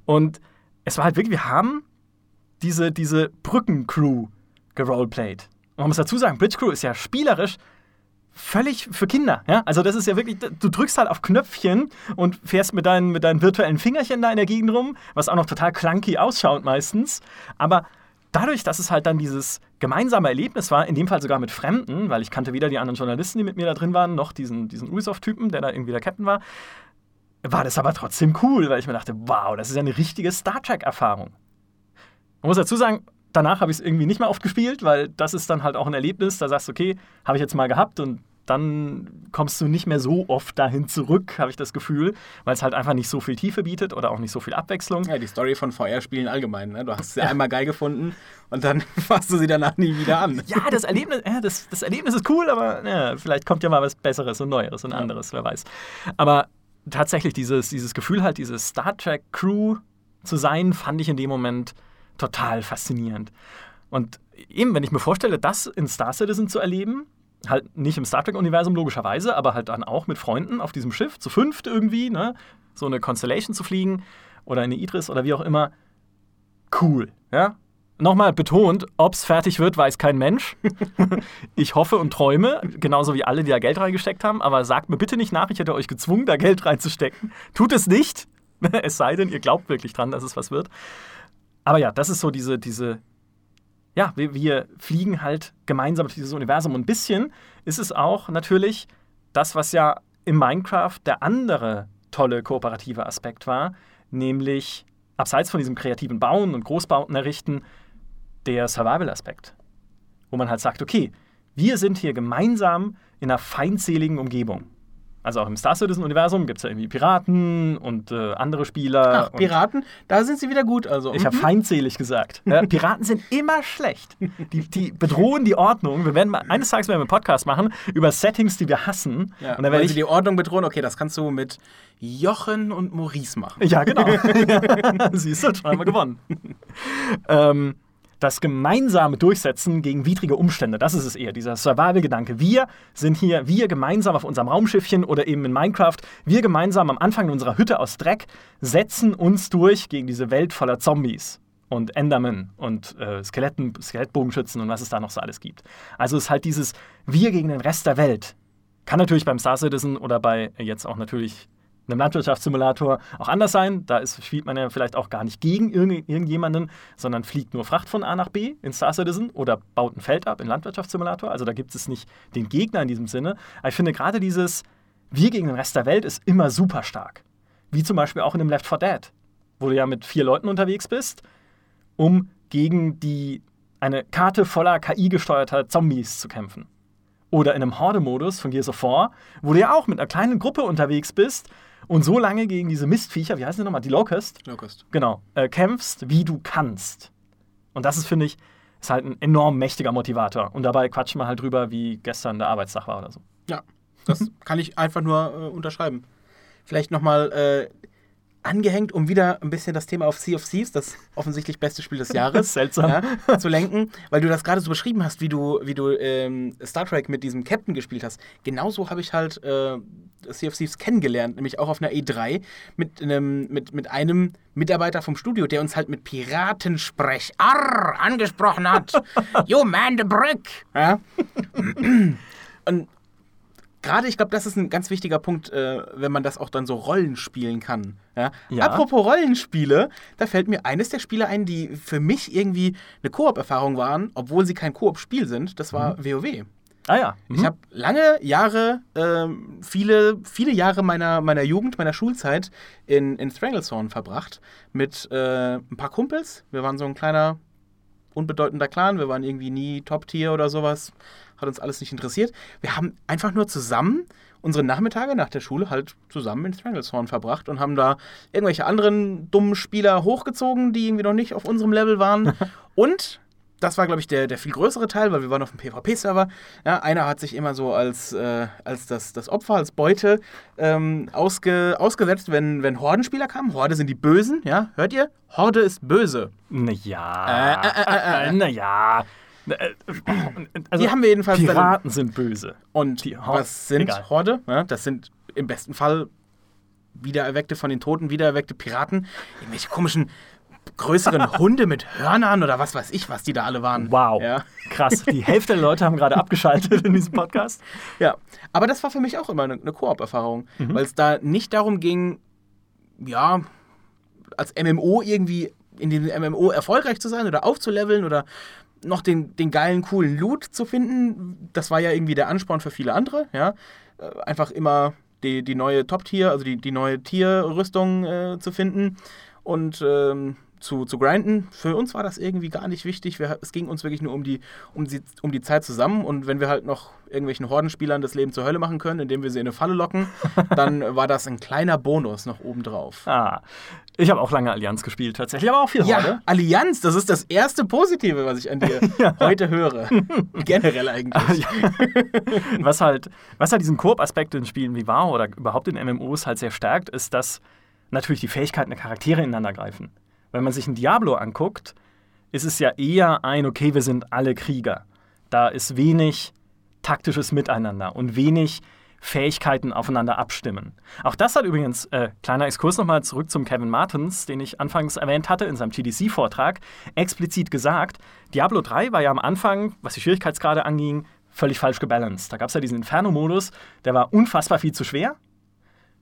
Und es war halt wirklich, wir haben diese, diese Brückencrew geroleplayed. man muss dazu sagen, Bridge Crew ist ja spielerisch völlig für Kinder. Ja? Also das ist ja wirklich, du drückst halt auf Knöpfchen und fährst mit deinen, mit deinen virtuellen Fingerchen da in der Gegend rum, was auch noch total clunky ausschaut meistens. Aber dadurch, dass es halt dann dieses gemeinsame Erlebnis war, in dem Fall sogar mit Fremden, weil ich kannte weder die anderen Journalisten, die mit mir da drin waren, noch diesen, diesen Ubisoft-Typen, der da irgendwie der Captain war, war das aber trotzdem cool, weil ich mir dachte, wow, das ist ja eine richtige Star Trek-Erfahrung. Man muss dazu sagen, danach habe ich es irgendwie nicht mehr oft gespielt, weil das ist dann halt auch ein Erlebnis, da sagst du, okay, habe ich jetzt mal gehabt und dann kommst du nicht mehr so oft dahin zurück, habe ich das Gefühl, weil es halt einfach nicht so viel Tiefe bietet oder auch nicht so viel Abwechslung. Ja, die Story von VR-Spielen allgemein. Ne? Du hast sie ja. einmal geil gefunden und dann fasst du sie danach nie wieder an. Ja, das Erlebnis, ja, das, das Erlebnis ist cool, aber ja, vielleicht kommt ja mal was Besseres und Neueres und anderes, wer weiß. Aber tatsächlich dieses, dieses Gefühl halt, diese Star Trek-Crew zu sein, fand ich in dem Moment total faszinierend. Und eben, wenn ich mir vorstelle, das in Star Citizen zu erleben, halt nicht im Star Trek-Universum logischerweise, aber halt dann auch mit Freunden auf diesem Schiff, zu fünft irgendwie, ne? so eine Constellation zu fliegen oder eine Idris oder wie auch immer, cool, ja. Nochmal betont, ob es fertig wird, weiß kein Mensch. ich hoffe und träume, genauso wie alle, die da Geld reingesteckt haben, aber sagt mir bitte nicht nach, ich hätte euch gezwungen, da Geld reinzustecken. Tut es nicht, es sei denn, ihr glaubt wirklich dran, dass es was wird. Aber ja, das ist so diese, diese ja, wir, wir fliegen halt gemeinsam durch dieses Universum. Und ein bisschen ist es auch natürlich das, was ja im Minecraft der andere tolle kooperative Aspekt war, nämlich abseits von diesem kreativen Bauen und Großbauten errichten, der Survival-Aspekt. Wo man halt sagt, okay, wir sind hier gemeinsam in einer feindseligen Umgebung. Also auch im Star Citizen-Universum gibt es ja irgendwie Piraten und äh, andere Spieler. Ach, Piraten, da sind sie wieder gut. Also. Ich habe mhm. feindselig gesagt. Ja, Piraten sind immer schlecht. Die, die, bedrohen die Ordnung. Wir werden mal, eines Tages werden wir einen Podcast machen über Settings, die wir hassen. Ja, und dann weil sie die Ordnung bedrohen, okay, das kannst du mit Jochen und Maurice machen. Ja, genau. Siehst du, schon einmal gewonnen. ähm, das gemeinsame Durchsetzen gegen widrige Umstände. Das ist es eher, dieser Survival-Gedanke. Wir sind hier, wir gemeinsam auf unserem Raumschiffchen oder eben in Minecraft, wir gemeinsam am Anfang unserer Hütte aus Dreck setzen uns durch gegen diese Welt voller Zombies und Endermen und äh, Skeletten, Skelettbogenschützen und was es da noch so alles gibt. Also es ist halt dieses Wir gegen den Rest der Welt. Kann natürlich beim Star Citizen oder bei jetzt auch natürlich einem Landwirtschaftssimulator auch anders sein. Da ist, spielt man ja vielleicht auch gar nicht gegen irgend, irgendjemanden, sondern fliegt nur Fracht von A nach B in Star Citizen oder baut ein Feld ab in Landwirtschaftssimulator. Also da gibt es nicht den Gegner in diesem Sinne. Aber ich finde gerade dieses Wir gegen den Rest der Welt ist immer super stark. Wie zum Beispiel auch in dem Left 4 Dead, wo du ja mit vier Leuten unterwegs bist, um gegen die eine Karte voller KI-gesteuerter Zombies zu kämpfen. Oder in einem Horde-Modus von Gears of War, wo du ja auch mit einer kleinen Gruppe unterwegs bist und so lange gegen diese Mistviecher, wie heißen die nochmal, die Locust? Locust. Genau, äh, kämpfst, wie du kannst. Und das ist, finde ich, ist halt ein enorm mächtiger Motivator. Und dabei quatschen wir halt drüber, wie gestern der Arbeitstag war oder so. Ja, das kann ich einfach nur äh, unterschreiben. Vielleicht nochmal äh, angehängt, um wieder ein bisschen das Thema auf Sea of Thieves, das offensichtlich beste Spiel des Jahres, Seltsam. Ja, zu lenken, weil du das gerade so beschrieben hast, wie du, wie du ähm, Star Trek mit diesem Captain gespielt hast. Genauso habe ich halt äh, Sea of Thieves kennengelernt, nämlich auch auf einer E3 mit einem, mit, mit einem Mitarbeiter vom Studio, der uns halt mit Piratensprech Arr angesprochen hat. you man the brick! Ja? Und gerade, ich glaube, das ist ein ganz wichtiger Punkt, äh, wenn man das auch dann so Rollen spielen kann. Ja? Ja. Apropos Rollenspiele, da fällt mir eines der Spiele ein, die für mich irgendwie eine Koop-Erfahrung waren, obwohl sie kein Koop-Spiel sind. Das war mhm. WoW. Ah ja. Mhm. Ich habe lange Jahre, äh, viele, viele Jahre meiner, meiner Jugend, meiner Schulzeit in, in Stranglethorn verbracht mit äh, ein paar Kumpels. Wir waren so ein kleiner, unbedeutender Clan. Wir waren irgendwie nie Top-Tier oder sowas hat uns alles nicht interessiert. Wir haben einfach nur zusammen unsere Nachmittage nach der Schule halt zusammen in Stranglethorn verbracht und haben da irgendwelche anderen dummen Spieler hochgezogen, die irgendwie noch nicht auf unserem Level waren. und das war, glaube ich, der, der viel größere Teil, weil wir waren auf dem PvP-Server. Ja, einer hat sich immer so als, äh, als das, das Opfer, als Beute ähm, ausge, ausgesetzt, wenn, wenn Hordenspieler kamen. Horde sind die Bösen, ja, hört ihr? Horde ist böse. Naja. Äh, äh, äh, äh naja. Äh, also, die haben wir jedenfalls. Piraten sind böse. Und die was sind Egal. Horde? Ja, das sind im besten Fall wiedererweckte von den Toten, wiedererweckte Piraten. Irgendwelche komischen größeren Hunde mit Hörnern oder was weiß ich, was die da alle waren. Wow. Ja. Krass. Die Hälfte der Leute haben gerade abgeschaltet in diesem Podcast. Ja, aber das war für mich auch immer eine, eine Koop-Erfahrung, Mhm. weil es da nicht darum ging, ja, als MMO irgendwie in dem MMO erfolgreich zu sein oder aufzuleveln oder noch den, den geilen, coolen Loot zu finden. Das war ja irgendwie der Ansporn für viele andere, ja. Äh, Einfach immer die, die neue Top-Tier, also die, die neue Tier-Rüstung äh, zu finden und ähm, zu, zu grinden. Für uns war das irgendwie gar nicht wichtig. Wir, es ging uns wirklich nur um die, um, die, um die Zeit zusammen. Und wenn wir halt noch irgendwelchen Hordenspielern das Leben zur Hölle machen können, indem wir sie in eine Falle locken, dann war das ein kleiner Bonus noch obendrauf. Ah. Ich habe auch lange Allianz gespielt, tatsächlich, aber auch viel Ja, Horde. Allianz, das ist das erste Positive, was ich an dir heute höre. Generell eigentlich. was halt, was halt diesen Koop-Aspekt in Spielen wie WoW oder überhaupt in MMOs halt sehr stärkt, ist, dass natürlich die Fähigkeiten der Charaktere ineinander greifen. Wenn man sich ein Diablo anguckt, ist es ja eher ein, okay, wir sind alle Krieger. Da ist wenig taktisches Miteinander und wenig Fähigkeiten aufeinander abstimmen. Auch das hat übrigens, äh, kleiner Exkurs nochmal zurück zum Kevin Martins, den ich anfangs erwähnt hatte in seinem GDC-Vortrag, explizit gesagt, Diablo 3 war ja am Anfang, was die Schwierigkeitsgrade anging, völlig falsch gebalanced. Da gab es ja diesen Inferno-Modus, der war unfassbar viel zu schwer,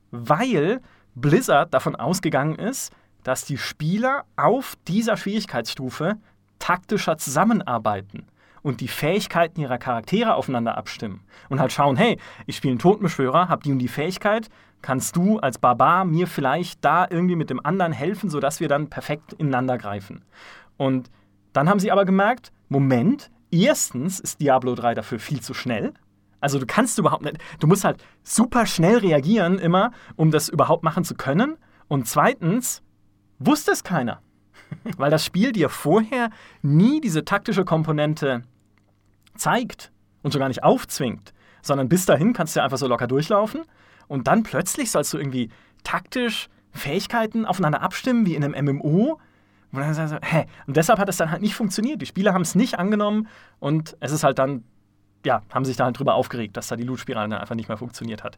weil Blizzard davon ausgegangen ist, dass die Spieler auf dieser Schwierigkeitsstufe taktischer zusammenarbeiten und die Fähigkeiten ihrer Charaktere aufeinander abstimmen und halt schauen, hey, ich spiele einen Totenbeschwörer, hab die und die Fähigkeit, kannst du als Barbar mir vielleicht da irgendwie mit dem anderen helfen, sodass wir dann perfekt ineinander greifen. Und dann haben sie aber gemerkt, Moment, erstens ist Diablo 3 dafür viel zu schnell. Also du kannst überhaupt nicht, du musst halt super schnell reagieren immer, um das überhaupt machen zu können. Und zweitens wusste es keiner. Weil das Spiel dir vorher nie diese taktische Komponente zeigt und schon gar nicht aufzwingt, sondern bis dahin kannst du ja einfach so locker durchlaufen und dann plötzlich sollst du irgendwie taktisch Fähigkeiten aufeinander abstimmen, wie in einem MMO. Und, dann sagst du, hä? und deshalb hat es dann halt nicht funktioniert. Die Spieler haben es nicht angenommen und es ist halt dann, ja, haben sich da halt drüber aufgeregt, dass da die Loot-Spirale dann einfach nicht mehr funktioniert hat.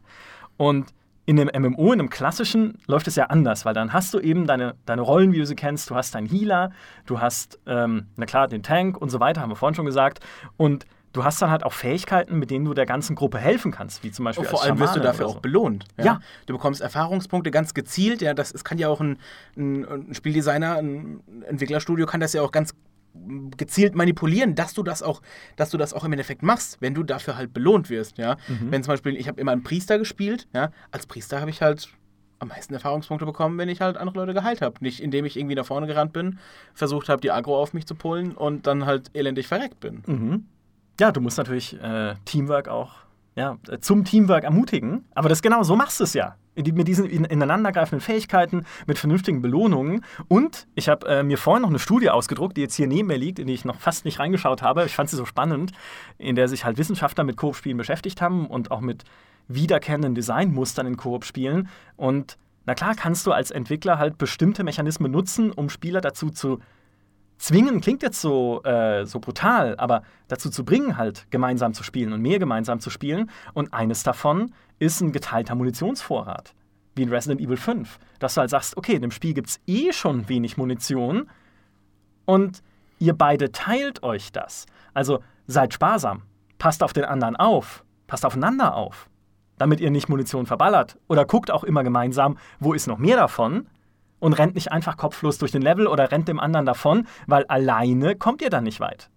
Und in einem MMO, in einem klassischen, läuft es ja anders, weil dann hast du eben deine, deine Rollen, wie du sie kennst. Du hast deinen Healer, du hast, ähm, na klar, den Tank und so weiter, haben wir vorhin schon gesagt. Und du hast dann halt auch Fähigkeiten, mit denen du der ganzen Gruppe helfen kannst, wie zum Beispiel Und vor allem wirst du dafür so. auch belohnt. Ja? Ja. Du bekommst Erfahrungspunkte ganz gezielt. Ja, das es kann ja auch ein, ein, ein Spieldesigner, ein Entwicklerstudio kann das ja auch ganz gezielt manipulieren, dass du das auch, dass du das auch im Endeffekt machst, wenn du dafür halt belohnt wirst. Ja, wenn zum Beispiel ich habe immer einen Priester gespielt. Ja, als Priester habe ich halt am meisten Erfahrungspunkte bekommen, wenn ich halt andere Leute geheilt habe. Nicht indem ich irgendwie nach vorne gerannt bin, versucht habe, die Agro auf mich zu pullen und dann halt elendig verreckt bin. Mhm. Ja, du musst natürlich äh, Teamwork auch ja, zum Teamwork ermutigen. Aber das genau so machst du es ja. Mit diesen in- ineinandergreifenden Fähigkeiten, mit vernünftigen Belohnungen. Und ich habe äh, mir vorhin noch eine Studie ausgedruckt, die jetzt hier neben mir liegt, in die ich noch fast nicht reingeschaut habe. Ich fand sie so spannend, in der sich halt Wissenschaftler mit Koop-Spielen beschäftigt haben und auch mit wiederkehrenden Designmustern in Koop-Spielen. Und na klar kannst du als Entwickler halt bestimmte Mechanismen nutzen, um Spieler dazu zu zwingen klingt jetzt so, äh, so brutal, aber dazu zu bringen, halt gemeinsam zu spielen und mehr gemeinsam zu spielen. Und eines davon ist ein geteilter Munitionsvorrat, wie in Resident Evil 5. Dass du halt sagst, okay, in dem Spiel gibt es eh schon wenig Munition und ihr beide teilt euch das. Also seid sparsam, passt auf den anderen auf, passt aufeinander auf, damit ihr nicht Munition verballert. Oder guckt auch immer gemeinsam, wo ist noch mehr davon und rennt nicht einfach kopflos durch den Level oder rennt dem anderen davon, weil alleine kommt ihr dann nicht weit.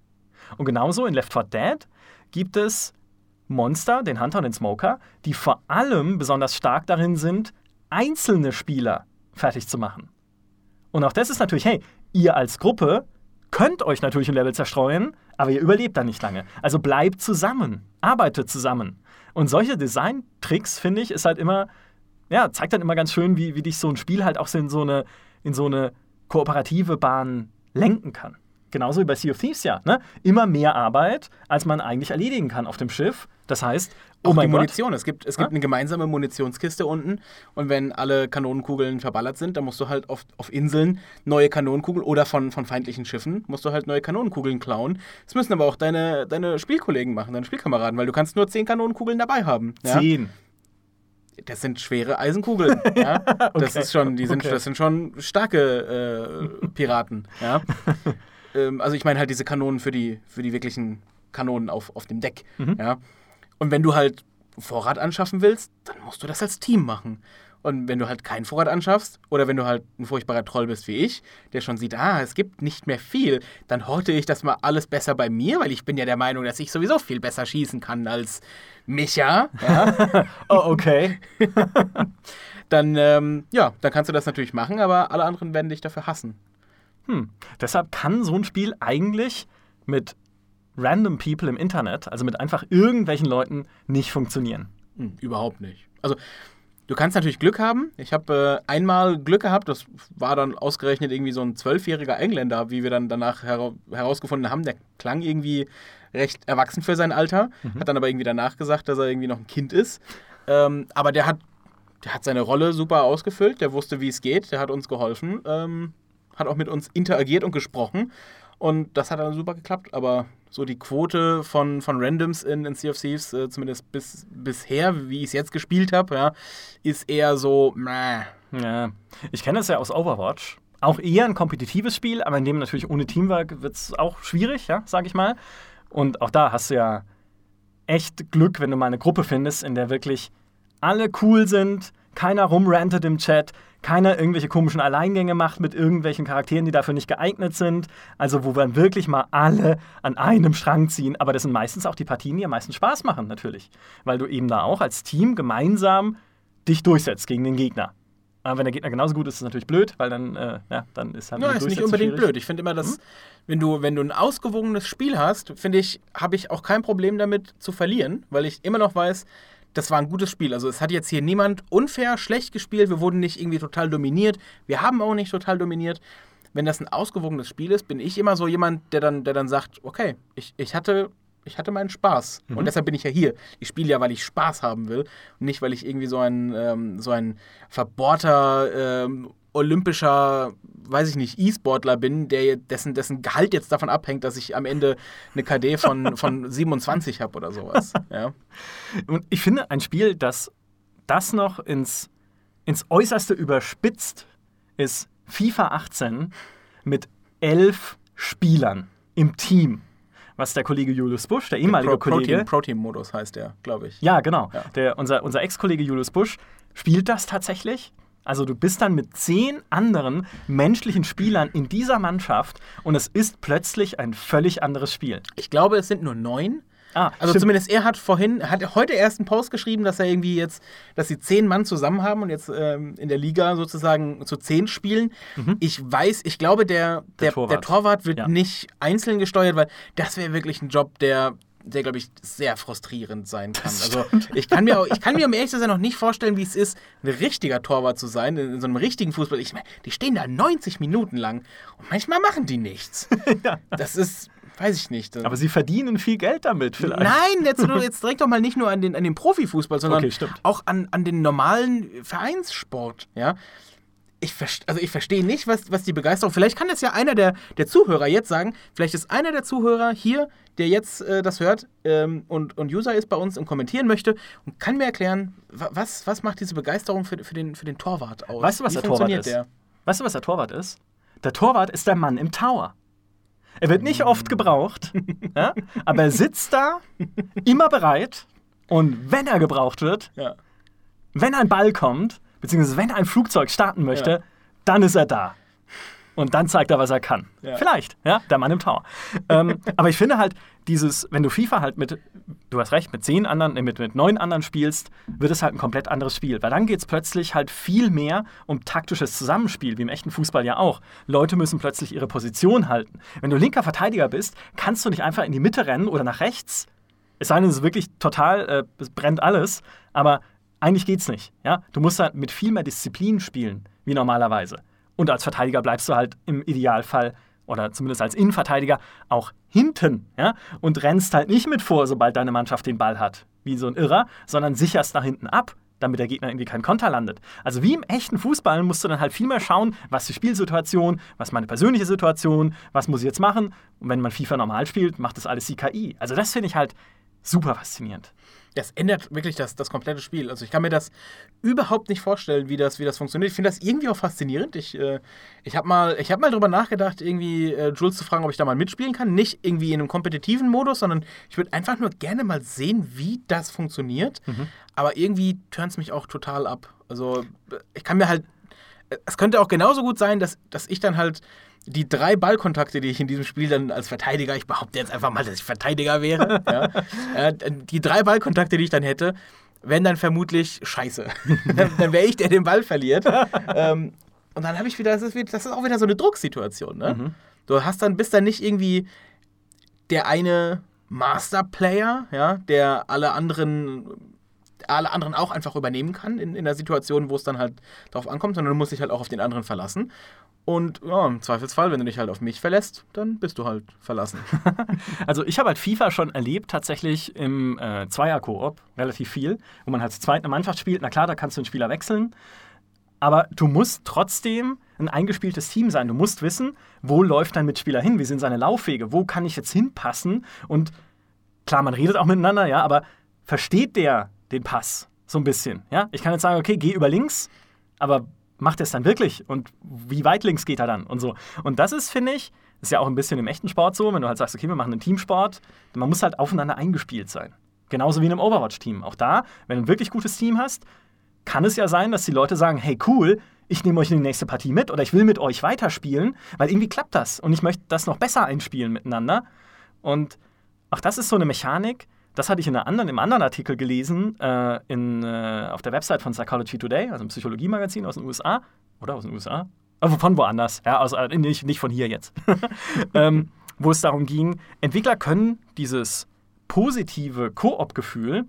Und genauso in Left 4 Dead gibt es Monster, den Hunter und den Smoker, die vor allem besonders stark darin sind, einzelne Spieler fertig zu machen. Und auch das ist natürlich, hey, ihr als Gruppe könnt euch natürlich ein Level zerstreuen, aber ihr überlebt dann nicht lange. Also bleibt zusammen, arbeitet zusammen. Und solche Design-Tricks, finde ich, ist halt immer, ja, zeigt dann immer ganz schön, wie, wie dich so ein Spiel halt auch so in so eine, in so eine kooperative Bahn lenken kann. Genauso wie bei Sea of Thieves ja. Ne? Immer mehr Arbeit, als man eigentlich erledigen kann auf dem Schiff. Das heißt, oh Auch mein die Gott, Munition. Es gibt, es gibt eine gemeinsame Munitionskiste unten und wenn alle Kanonenkugeln verballert sind, dann musst du halt auf, auf Inseln neue Kanonenkugeln oder von, von feindlichen Schiffen musst du halt neue Kanonenkugeln klauen. Das müssen aber auch deine, deine Spielkollegen machen, deine Spielkameraden, weil du kannst nur zehn Kanonenkugeln dabei haben. Ja? zehn. Das sind schwere Eisenkugeln. Ja? Das Okay, ist schon, die sind, okay. das sind schon starke äh, Piraten. Ja? ähm, also ich meine halt diese Kanonen für die, für die wirklichen Kanonen auf, auf dem Deck. Mhm. Ja? Und wenn du halt Vorrat anschaffen willst, dann musst du das als Team machen. Und wenn du halt keinen Vorrat anschaffst oder wenn du halt ein furchtbarer Troll bist wie ich, der schon sieht, ah, es gibt nicht mehr viel, dann horte ich das mal alles besser bei mir, weil ich bin ja der Meinung, dass ich sowieso viel besser schießen kann als Micha. Ja? Oh, okay. dann, ähm, ja, dann kannst du das natürlich machen, aber alle anderen werden dich dafür hassen. Hm. Deshalb kann so ein Spiel eigentlich mit random people im Internet, also mit einfach irgendwelchen Leuten, nicht funktionieren. Hm, überhaupt nicht. Also, du kannst natürlich Glück haben. Ich habe äh, einmal Glück gehabt, das war dann ausgerechnet irgendwie so ein zwölfjähriger Engländer, wie wir dann danach hera herausgefunden haben. Der klang irgendwie recht erwachsen für sein Alter, hat dann aber irgendwie danach gesagt, dass er irgendwie noch ein Kind ist. Ähm, aber der hat, der hat seine Rolle super ausgefüllt, der wusste, wie es geht, der hat uns geholfen, ähm, hat auch mit uns interagiert und gesprochen. Und das hat dann super geklappt, aber so die Quote von, von Randoms in, in Sea of Thieves, äh, zumindest bis, bisher, wie ich es jetzt gespielt habe, ja, ist eher so, meh. Ja. Ich kenne das ja aus Overwatch. Auch eher ein kompetitives Spiel, aber in dem natürlich ohne Teamwork wird es auch schwierig, ja, sag ich mal. Und auch da hast du ja echt Glück, wenn du mal eine Gruppe findest, in der wirklich alle cool sind, keiner rumrantet im Chat, keiner irgendwelche komischen Alleingänge macht mit irgendwelchen Charakteren, die dafür nicht geeignet sind. Also wo wir wirklich mal alle an einem Strang ziehen. Aber das sind meistens auch die Partien, die am meisten Spaß machen, natürlich. Weil du eben da auch als Team gemeinsam dich durchsetzt gegen den Gegner. Aber wenn der Gegner genauso gut ist, ist es natürlich blöd, weil dann, äh, ja, dann ist halt Ja, ist nicht unbedingt schwierig. blöd. Ich finde immer, dass, wenn, du, wenn du ein ausgewogenes Spiel hast, finde ich, habe ich auch kein Problem damit zu verlieren, weil ich immer noch weiß, das war ein gutes Spiel. Also es hat jetzt hier niemand unfair schlecht gespielt, wir wurden nicht irgendwie total dominiert, wir haben auch nicht total dominiert. Wenn das ein ausgewogenes Spiel ist, bin ich immer so jemand, der dann, der dann sagt, okay, ich, ich hatte. Ich hatte meinen Spaß. Und deshalb bin ich ja hier. Ich spiele ja, weil ich Spaß haben will. Und nicht, weil ich irgendwie so ein, ähm, so ein verbohrter ähm, olympischer, weiß ich nicht, E-Sportler bin, der, dessen, dessen Gehalt jetzt davon abhängt, dass ich am Ende eine KD von, von 27 habe oder sowas. Ja. Und ich finde, ein Spiel, das das noch ins, ins Äußerste überspitzt, ist FIFA 18 mit elf Spielern im Team. Was der Kollege Julius Busch, der ehemalige Pro Kollege. Protein- Protein-Modus heißt der, glaube ich. Ja, genau. Ja. Der, unser unser Ex-Kollege Julius Busch spielt das tatsächlich. Also du bist dann mit zehn anderen menschlichen Spielern in dieser Mannschaft und es ist plötzlich ein völlig anderes Spiel. Ich glaube, es sind nur neun. Ah, Also stimmt. zumindest er hat vorhin, hat heute erst einen Post geschrieben, dass er irgendwie jetzt, dass sie zehn Mann zusammen haben und jetzt ähm, in der Liga sozusagen zu zehn spielen. Ich weiß, ich glaube, der, der, der, Torwart. Torwart. wird Ja. nicht einzeln gesteuert, weil das wäre wirklich ein Job, der, der glaube ich, sehr frustrierend sein kann. Also ich kann mir auch, ich kann mir um ehrlich zu sein noch nicht vorstellen, wie es ist, ein richtiger Torwart zu sein, in, in so einem richtigen Fußball. Ich meine, die stehen da 90 Minuten lang und manchmal machen die nichts. Das ist, weiß ich nicht. Aber sie verdienen viel Geld damit vielleicht. Nein, jetzt, jetzt denk doch mal nicht nur an den, an den Profifußball, sondern Okay, auch an, an den normalen Vereinssport. Ja? Ich, also ich verstehe nicht, was, was die Begeisterung. Vielleicht kann das ja einer der, der Zuhörer jetzt sagen. Vielleicht ist einer der Zuhörer hier, der jetzt äh, das hört ähm, und, und User ist bei uns und kommentieren möchte und kann mir erklären, wa- was, was macht diese Begeisterung für, für, den, für den Torwart aus? Weißt du, was Wie der Torwart ist? der? Weißt du, was der Torwart ist? Der Torwart ist der Mann im Tower. Er wird nicht oft gebraucht, ja? aber er sitzt da, immer bereit. Und wenn er gebraucht wird, Ja. wenn ein Ball kommt, beziehungsweise wenn ein Flugzeug starten möchte, Ja. dann ist er da. Und dann zeigt er, was er kann. Ja. Vielleicht, ja, der Mann im Tower. ähm, aber ich finde halt, dieses, wenn du FIFA halt mit, du hast recht, mit zehn anderen, äh, mit, mit neun anderen spielst, wird es halt ein komplett anderes Spiel. Weil dann geht es plötzlich halt viel mehr um taktisches Zusammenspiel, wie im echten Fußball ja auch. Leute müssen plötzlich ihre Position halten. Wenn du linker Verteidiger bist, kannst du nicht einfach in die Mitte rennen oder nach rechts. Es sei denn, es ist wirklich total, äh, es brennt alles, aber eigentlich geht's nicht. Ja? Du musst halt mit viel mehr Disziplin spielen, wie normalerweise. Und als Verteidiger bleibst du halt im Idealfall oder zumindest als Innenverteidiger auch hinten ja? und rennst halt nicht mit vor, sobald deine Mannschaft den Ball hat, wie so ein Irrer, sondern sicherst nach hinten ab, damit der Gegner irgendwie kein Konter landet. Also wie im echten Fußball musst du dann halt viel mehr schauen, was die Spielsituation, was meine persönliche Situation, was muss ich jetzt machen. Und wenn man FIFA normal spielt, macht das alles die KI. Also das finde ich halt super faszinierend. Das ändert wirklich das, das komplette Spiel. Also ich kann mir das überhaupt nicht vorstellen, wie das, wie das funktioniert. Ich finde das irgendwie auch faszinierend. Ich, äh, ich habe mal, hab mal drüber nachgedacht, irgendwie äh, Jules zu fragen, ob ich da mal mitspielen kann. Nicht irgendwie in einem kompetitiven Modus, sondern ich würde einfach nur gerne mal sehen, wie das funktioniert. Mhm. Aber irgendwie turnt es mich auch total ab. Also ich kann mir halt. Es könnte auch genauso gut sein, dass, dass ich dann halt die drei Ballkontakte, die ich in diesem Spiel dann als Verteidiger, ich behaupte jetzt einfach mal, dass ich Verteidiger wäre, ja, äh, die drei Ballkontakte, die ich dann hätte, wären dann vermutlich scheiße. dann, dann wäre ich, der den Ball verliert. ähm, und dann habe ich wieder, das ist, das ist, auch wieder so eine Drucksituation. Ne? Mhm. Du hast dann, bist dann nicht irgendwie der eine Masterplayer, ja, der alle anderen alle anderen auch einfach übernehmen kann in, in der Situation, wo es dann halt darauf ankommt, sondern du musst dich halt auch auf den anderen verlassen. Und ja, im Zweifelsfall, wenn du dich halt auf mich verlässt, dann bist du halt verlassen. also ich habe halt FIFA schon erlebt, tatsächlich im äh, Zweier-Koop, relativ viel, wo man halt zu zweit eine Mannschaft spielt. Na klar, da kannst du einen Spieler wechseln. Aber du musst trotzdem ein eingespieltes Team sein. Du musst wissen, wo läuft dein Mitspieler hin, wie sind seine Laufwege, wo kann ich jetzt hinpassen. Und klar, man redet auch miteinander, ja, aber versteht der den Pass so ein bisschen? Ja? Ich kann jetzt sagen, okay, geh über links, aber macht er es dann wirklich? Und wie weit links geht er dann? Und so. Und das ist, finde ich, ist ja auch ein bisschen im echten Sport so, wenn du halt sagst, okay, wir machen einen Teamsport, man muss halt aufeinander eingespielt sein. Genauso wie in einem Overwatch-Team. Auch da, wenn du ein wirklich gutes Team hast, kann es ja sein, dass die Leute sagen, hey cool, ich nehme euch in die nächste Partie mit oder ich will mit euch weiterspielen, weil irgendwie klappt das und ich möchte das noch besser einspielen miteinander. Und auch das ist so eine Mechanik, das hatte ich in einer anderen, im anderen Artikel gelesen, äh, in, äh, auf der Website von Psychology Today, also ein Psychologie-Magazin aus den USA. Oder aus den USA? Also von woanders, ja, aus, äh, nicht, nicht von hier jetzt. ähm, wo es darum ging, Entwickler können dieses positive Koop-Gefühl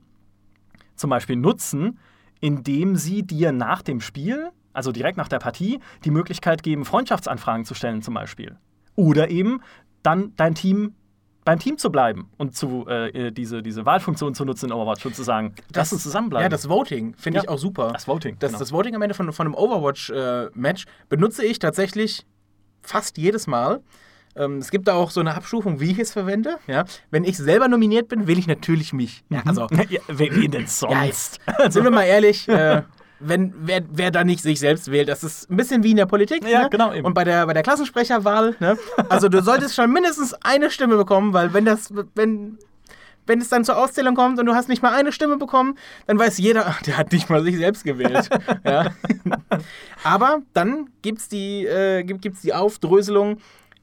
zum Beispiel nutzen, indem sie dir nach dem Spiel, also direkt nach der Partie, die Möglichkeit geben, Freundschaftsanfragen zu stellen zum Beispiel. Oder eben dann dein Team beim Team zu bleiben und zu, äh, diese, diese Wahlfunktion zu nutzen in Overwatch und zu sagen, das, lass uns zusammenbleiben. Ja, das Voting finde ja, ich auch super. Das Voting. Das, genau. das Voting am Ende von, von einem Overwatch-Match äh, benutze ich tatsächlich fast jedes Mal. Ähm, es gibt da auch so eine Abstufung, wie ich es verwende. Ja? Wenn ich selber nominiert bin, wähle ich natürlich mich. Ja, also, ja, wen denn sonst? Ja, sind wir mal ehrlich, äh, wenn wer, wer da nicht sich selbst wählt. Das ist ein bisschen wie in der Politik. Ja, ne? genau. Eben. Und bei der, bei der Klassensprecherwahl, ne? also du solltest schon mindestens eine Stimme bekommen, weil wenn das, wenn, wenn es dann zur Auszählung kommt und du hast nicht mal eine Stimme bekommen, dann weiß jeder, ach, der hat nicht mal sich selbst gewählt. ja. Aber dann gibt es die, äh, gibt's die Aufdröselung.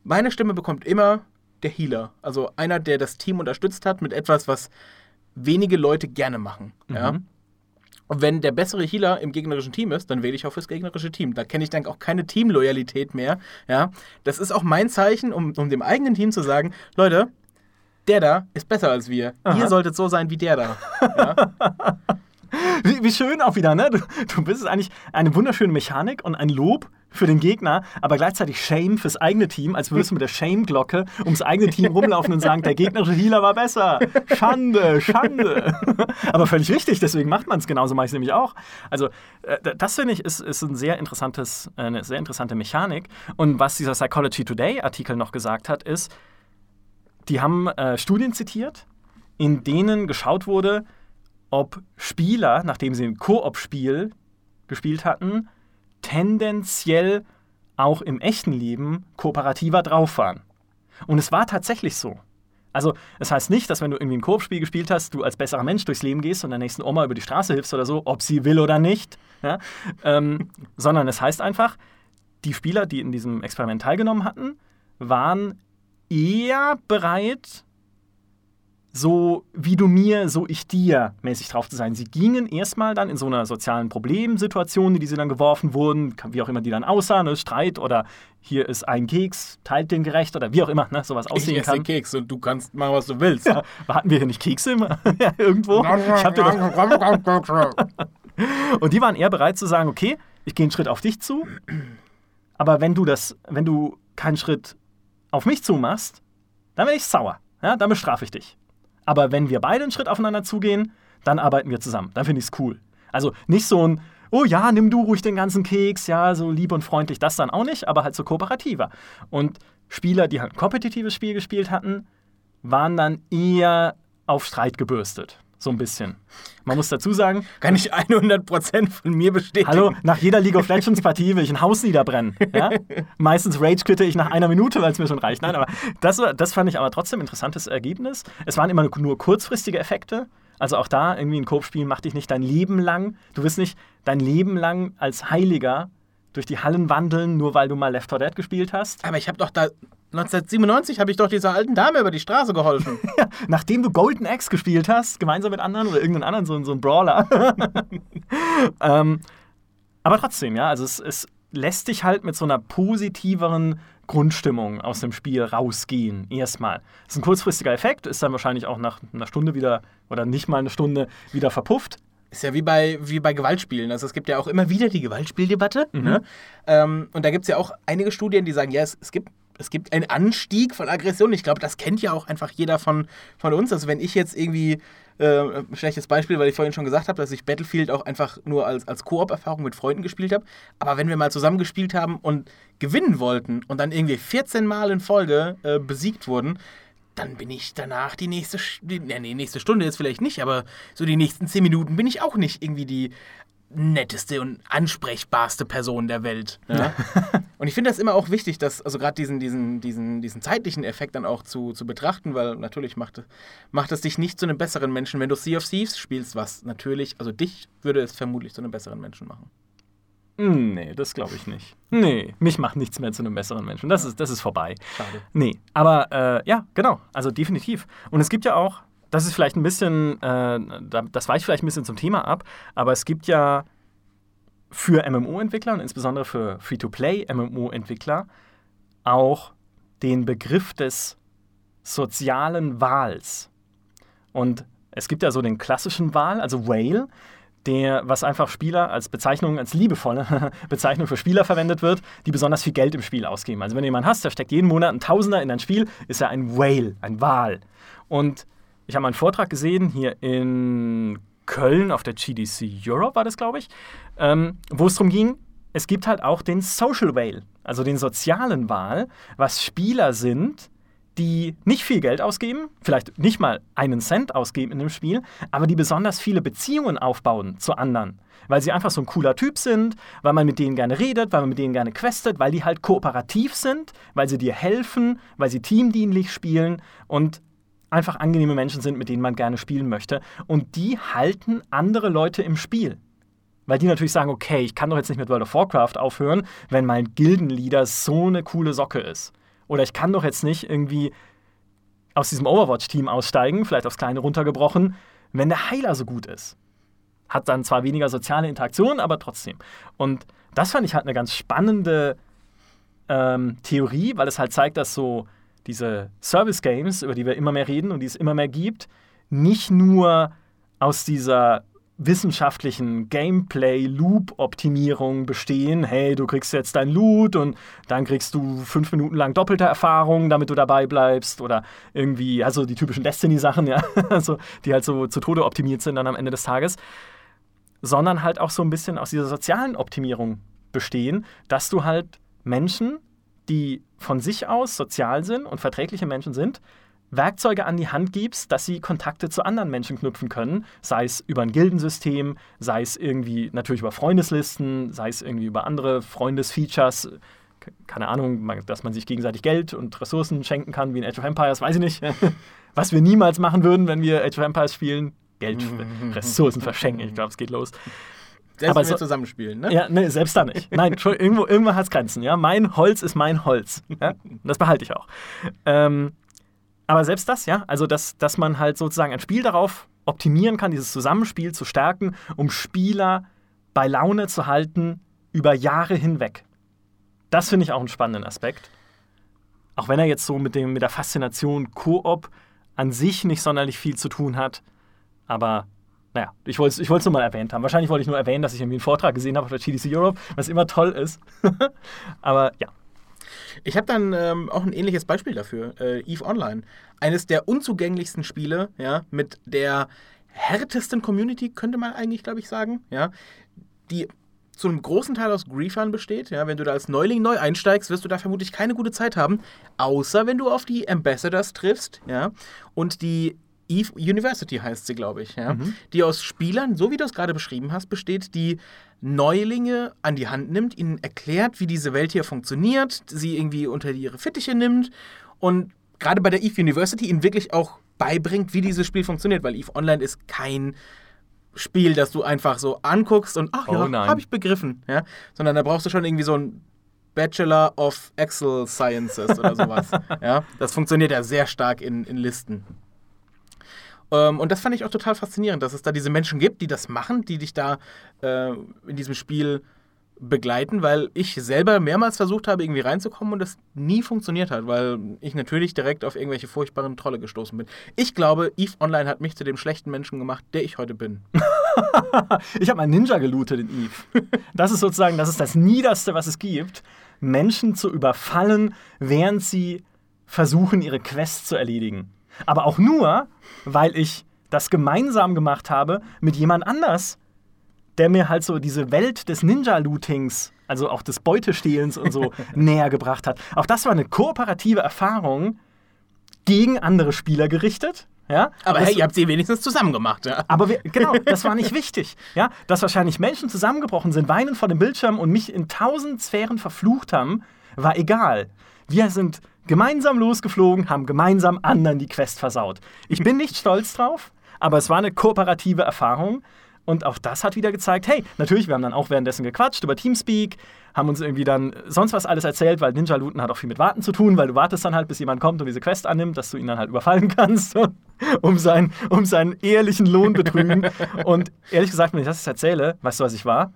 Meine Stimme bekommt immer der Healer. Also einer, der das Team unterstützt hat mit etwas, was wenige Leute gerne machen. Mhm. Ja. Und wenn der bessere Healer im gegnerischen Team ist, dann wähle ich auch fürs gegnerische Team. Da kenne ich dann auch keine Teamloyalität mehr. Ja, das ist auch mein Zeichen, um, um dem eigenen Team zu sagen, Leute, der da ist besser als wir. Aha. Ihr solltet so sein wie der da. Ja? Wie, wie, schön auch wieder, ne? Du, du bist eigentlich eine wunderschöne Mechanik und ein Lob für den Gegner, aber gleichzeitig Shame fürs eigene Team, als würdest du mit der Shame-Glocke ums eigene Team rumlaufen und sagen, der gegnerische Healer war besser. Schande, Schande. aber völlig richtig, deswegen macht man es genauso, mache ich es nämlich auch. Also, äh, das finde ich, ist, ist ein sehr interessantes, äh, eine sehr interessante Mechanik. Und was dieser Psychology Today-Artikel noch gesagt hat, ist, die haben äh, Studien zitiert, in denen geschaut wurde, ob Spieler, nachdem sie ein Koop-Spiel gespielt hatten, tendenziell auch im echten Leben kooperativer drauf waren. Und es war tatsächlich so. Also, es das heißt nicht, dass wenn du irgendwie ein Koop-Spiel gespielt hast, du als besserer Mensch durchs Leben gehst und der nächsten Oma über die Straße hilfst oder so, ob sie will oder nicht. Ja? Ähm, sondern es heißt einfach, die Spieler, die in diesem Experiment teilgenommen hatten, waren eher bereit, so wie du mir, so ich dir mäßig drauf zu sein. Sie gingen erstmal dann in so einer sozialen Problemsituation, in die sie dann geworfen wurden, wie auch immer die dann aussahen, ne? Streit oder hier ist ein Keks, teilt den gerecht oder wie auch immer, ne? sowas aussehen ich esse kann. Keks und du kannst machen, was du willst. Ja, hatten wir hier nicht Kekse immer? irgendwo? Ich hab dir doch und die waren eher bereit zu sagen, okay, ich gehe einen Schritt auf dich zu, aber wenn du das, wenn du keinen Schritt auf mich zumachst, dann werde ich sauer. Ja, dann bestrafe ich dich. Aber wenn wir beide einen Schritt aufeinander zugehen, dann arbeiten wir zusammen. Dann finde ich es cool. Also nicht so ein, oh ja, nimm du ruhig den ganzen Keks, ja, so lieb und freundlich, das dann auch nicht, aber halt so kooperativer. Und Spieler, die halt ein kompetitives Spiel gespielt hatten, waren dann eher auf Streit gebürstet. So ein bisschen. Man muss dazu sagen, Kann ich 100% von mir bestätigen. hallo, nach jeder League of Legends Partie will ich ein Haus niederbrennen. Ja? Meistens rage quitte ich nach einer Minute, weil es mir schon reicht. Nein, aber das, war, das fand ich aber trotzdem ein interessantes Ergebnis. Es waren immer nur kurzfristige Effekte. Also auch da, irgendwie ein Koop-Spiel macht dich nicht dein Leben lang, du wirst nicht dein Leben lang als Heiliger durch die Hallen wandeln, nur weil du mal Left 4 Dead gespielt hast. Aber ich habe doch da 1997 habe ich doch dieser alten Dame über die Straße geholfen. Ja, nachdem du Golden Axe gespielt hast, gemeinsam mit anderen oder irgendeinen anderen, so, so ein Brawler. ähm, aber trotzdem, ja, also es, es lässt dich halt mit so einer positiveren Grundstimmung aus dem Spiel rausgehen, erstmal. Das ist ein kurzfristiger Effekt, ist dann wahrscheinlich auch nach einer Stunde wieder oder nicht mal eine Stunde wieder verpufft. Ist ja wie bei, wie bei Gewaltspielen. Also es gibt ja auch immer wieder die Gewaltspieldebatte. Mhm. Ne? Ähm, und da gibt es ja auch einige Studien, die sagen, ja, es, es, gibt, es gibt einen Anstieg von Aggression. Ich glaube, das kennt ja auch einfach jeder von, von uns. Also wenn ich jetzt irgendwie, äh, ein schlechtes Beispiel, weil ich vorhin schon gesagt habe, dass ich Battlefield auch einfach nur als, als Koop-Erfahrung mit Freunden gespielt habe. Aber wenn wir mal zusammen gespielt haben und gewinnen wollten und dann irgendwie 14 Mal in Folge äh, besiegt wurden, dann bin ich danach die nächste, nee, nächste Stunde jetzt vielleicht nicht, aber so die nächsten zehn Minuten bin ich auch nicht irgendwie die netteste und ansprechbarste Person der Welt. Ja? und ich finde das immer auch wichtig, dass, also gerade diesen, diesen, diesen, diesen zeitlichen Effekt dann auch zu, zu betrachten, weil natürlich macht, macht es dich nicht zu einem besseren Menschen, wenn du Sea of Thieves spielst, was natürlich, also dich würde es vermutlich zu einem besseren Menschen machen. Nee, das glaube ich nicht. Nee, mich macht nichts mehr zu einem besseren Menschen. Das ist, das ist vorbei. Schade. Nee, aber äh, ja, genau. Also definitiv. Und es gibt ja auch, das ist vielleicht ein bisschen, äh, da- das weicht vielleicht ein bisschen zum Thema ab, aber es gibt ja für MMO-Entwickler und insbesondere für Free-to-Play-MMO-Entwickler auch den Begriff des sozialen Wahls. Und es gibt ja so den klassischen Wahl, also Whale, der, was einfach Spieler als Bezeichnung, als liebevolle Bezeichnung für Spieler verwendet wird, die besonders viel Geld im Spiel ausgeben. Also wenn du jemanden hast, der steckt jeden Monat ein Tausender in dein Spiel, ist er ein Whale, ein Wal. Und ich habe einen Vortrag gesehen hier in Köln auf der GDC Europe, war das, glaube ich, ähm, wo es darum ging, es gibt halt auch den Social Whale, also den sozialen Wal, was Spieler sind, die nicht viel Geld ausgeben, vielleicht nicht mal einen Cent ausgeben in dem Spiel, aber die besonders viele Beziehungen aufbauen zu anderen. Weil sie einfach so ein cooler Typ sind, weil man mit denen gerne redet, weil man mit denen gerne questet, weil die halt kooperativ sind, weil sie dir helfen, weil sie teamdienlich spielen und einfach angenehme Menschen sind, mit denen man gerne spielen möchte. Und die halten andere Leute im Spiel. Weil die natürlich sagen, okay, ich kann doch jetzt nicht mit World of Warcraft aufhören, wenn mein Gildenleader so eine coole Socke ist. Oder ich kann doch jetzt nicht irgendwie aus diesem Overwatch-Team aussteigen, vielleicht aufs Kleine runtergebrochen, wenn der Heiler so gut ist. Hat dann zwar weniger soziale Interaktion, aber trotzdem. Und das fand ich halt eine ganz spannende ähm, Theorie, weil es halt zeigt, dass so diese Service-Games, über die wir immer mehr reden und die es immer mehr gibt, nicht nur aus dieser wissenschaftlichen Gameplay-Loop-Optimierung bestehen. Hey, du kriegst jetzt dein Loot und dann kriegst du fünf Minuten lang doppelte Erfahrung, damit du dabei bleibst. Oder irgendwie, also die typischen Destiny-Sachen, ja, also, die halt so zu Tode optimiert sind dann am Ende des Tages. Sondern halt auch so ein bisschen aus dieser sozialen Optimierung bestehen, dass du halt Menschen, die von sich aus sozial sind und verträgliche Menschen sind, Werkzeuge an die Hand gibst, dass sie Kontakte zu anderen Menschen knüpfen können, sei es über ein Gildensystem, sei es irgendwie natürlich über Freundeslisten, sei es irgendwie über andere Freundesfeatures, keine Ahnung, dass man sich gegenseitig Geld und Ressourcen schenken kann, wie in Age of Empires, weiß ich nicht. Was wir niemals machen würden, wenn wir Age of Empires spielen. Geld, Ressourcen verschenken, ich glaube, es geht los. Selbst Aber wenn wir so- zusammen spielen, ne? Ja, nee, selbst da nicht. Nein, irgendwo, irgendwo hat es Grenzen. Ja? Mein Holz ist mein Holz. Ja? Das behalte ich auch. Ähm, aber selbst das, ja, also dass, dass man halt sozusagen ein Spiel darauf optimieren kann, dieses Zusammenspiel zu stärken, um Spieler bei Laune zu halten über Jahre hinweg. Das finde ich auch einen spannenden Aspekt. Auch wenn er jetzt so mit, dem, mit der Faszination Koop an sich nicht sonderlich viel zu tun hat. Aber naja, ich wollte es ich nur mal erwähnt haben. Wahrscheinlich wollte ich nur erwähnen, dass ich irgendwie einen Vortrag gesehen habe auf der GDC Europe, was immer toll ist. Aber ja. Ich habe dann ähm, auch ein ähnliches Beispiel dafür. Äh, EVE Online. Eines der unzugänglichsten Spiele, ja, mit der härtesten Community, könnte man eigentlich, glaube ich, sagen, ja, die zu einem großen Teil aus Griefern besteht. Ja, wenn du da als Neuling neu einsteigst, wirst du da vermutlich keine gute Zeit haben, außer wenn du auf die Ambassadors triffst, ja, und die Eve University heißt sie, glaube ich, ja, Mhm. die aus Spielern, so wie du es gerade beschrieben hast, besteht, die Neulinge an die Hand nimmt, ihnen erklärt, wie diese Welt hier funktioniert, sie irgendwie unter ihre Fittiche nimmt und gerade bei der Eve University ihnen wirklich auch beibringt, wie dieses Spiel funktioniert, weil Eve Online ist kein Spiel, das du einfach so anguckst und ach Oh ja, nein. habe ich begriffen, ja, sondern da brauchst du schon irgendwie so ein Bachelor of Excel Sciences oder sowas. ja, das funktioniert ja sehr stark in, in Listen. Ähm, und das fand ich auch total faszinierend, dass es da diese Menschen gibt, die das machen, die dich da äh, in diesem Spiel begleiten, weil ich selber mehrmals versucht habe, irgendwie reinzukommen und das nie funktioniert hat, weil ich natürlich direkt auf irgendwelche furchtbaren Trolle gestoßen bin. Ich glaube, EVE Online hat mich zu dem schlechten Menschen gemacht, der ich heute bin. Ich habe einen Ninja gelootet in Eve. Das ist sozusagen, das ist das Niederste, was es gibt, Menschen zu überfallen, während sie versuchen, ihre Quest zu erledigen. Aber auch nur, weil ich das gemeinsam gemacht habe mit jemand anders, der mir halt so diese Welt des Ninja-Lootings, also auch des Beutestehlens und so näher gebracht hat. Auch das war eine kooperative Erfahrung gegen andere Spieler gerichtet. Ja? Aber Das- hey, ihr habt sie wenigstens zusammen gemacht, ja? aber wir, genau, das war nicht wichtig. Ja, dass wahrscheinlich Menschen zusammengebrochen sind, weinen vor dem Bildschirm und mich in tausend Sphären verflucht haben, war egal. Wir sind gemeinsam losgeflogen, haben gemeinsam anderen die Quest versaut. Ich bin nicht stolz drauf, aber es war eine kooperative Erfahrung. Und auch das hat wieder gezeigt, hey, natürlich, wir haben dann auch währenddessen gequatscht über Teamspeak, haben uns irgendwie dann sonst was alles erzählt, weil Ninja Looten hat auch viel mit Warten zu tun, weil du wartest dann halt, bis jemand kommt und diese Quest annimmt, dass du ihn dann halt überfallen kannst, um, sein, um seinen ehrlichen Lohn betrügen. und ehrlich gesagt, wenn ich das jetzt erzähle, weißt du, was ich war?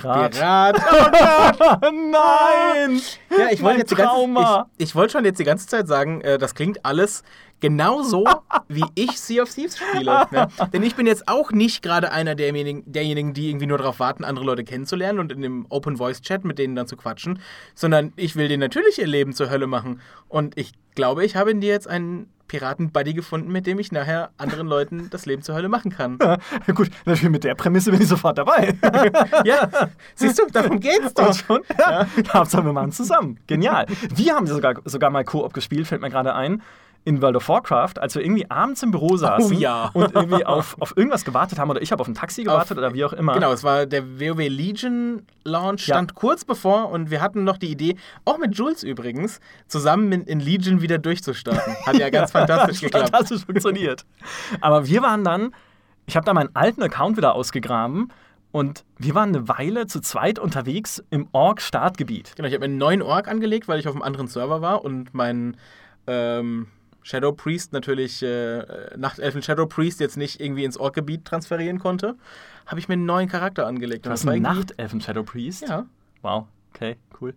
Pirat. Pirat. Nein! Ja, ich wollte jetzt ganze, ich, ich wollte schon jetzt die ganze Zeit sagen, äh, das klingt alles genauso, wie ich Sea of Thieves spiele. Ne? Denn ich bin jetzt auch nicht gerade einer derjenigen, derjenigen, die irgendwie nur darauf warten, andere Leute kennenzulernen und in dem Open Voice Chat mit denen dann zu quatschen, sondern ich will denen natürlich ihr Leben zur Hölle machen. Und ich glaube, ich habe in dir jetzt einen Piraten-Buddy gefunden, mit dem ich nachher anderen Leuten das Leben zur Hölle machen kann. Ja, gut, natürlich mit der Prämisse bin ich sofort dabei. Ja, siehst du, darum geht's doch. Doch schon? Ja. Hauptsache, wir machen zusammen. Genial. Wir haben sogar, sogar mal Koop gespielt, fällt mir gerade ein. In World of Warcraft, als wir irgendwie abends im Büro saßen Oh ja. und irgendwie auf, auf irgendwas gewartet haben oder ich habe auf ein Taxi gewartet oder wie auch immer. Genau, es war der WoW Legion Launch, Ja. stand kurz bevor und wir hatten noch die Idee, auch mit Jules übrigens, zusammen in, in Legion wieder durchzustarten. Hat ja ganz fantastisch Hat geklappt. Fantastisch funktioniert. Aber wir waren dann, ich habe da meinen alten Account wieder ausgegraben und wir waren eine Weile zu zweit unterwegs im Org-Startgebiet. Genau, ich habe mir einen neuen Org angelegt, weil ich auf einem anderen Server war und meinen ähm, Shadow Priest natürlich, äh, Nachtelfen Shadow Priest jetzt nicht irgendwie ins Org-Gebiet transferieren konnte, habe ich mir einen neuen Charakter angelegt. Einen irgendwie- Nachtelfen Shadow Priest. Ja, Wow, okay, cool.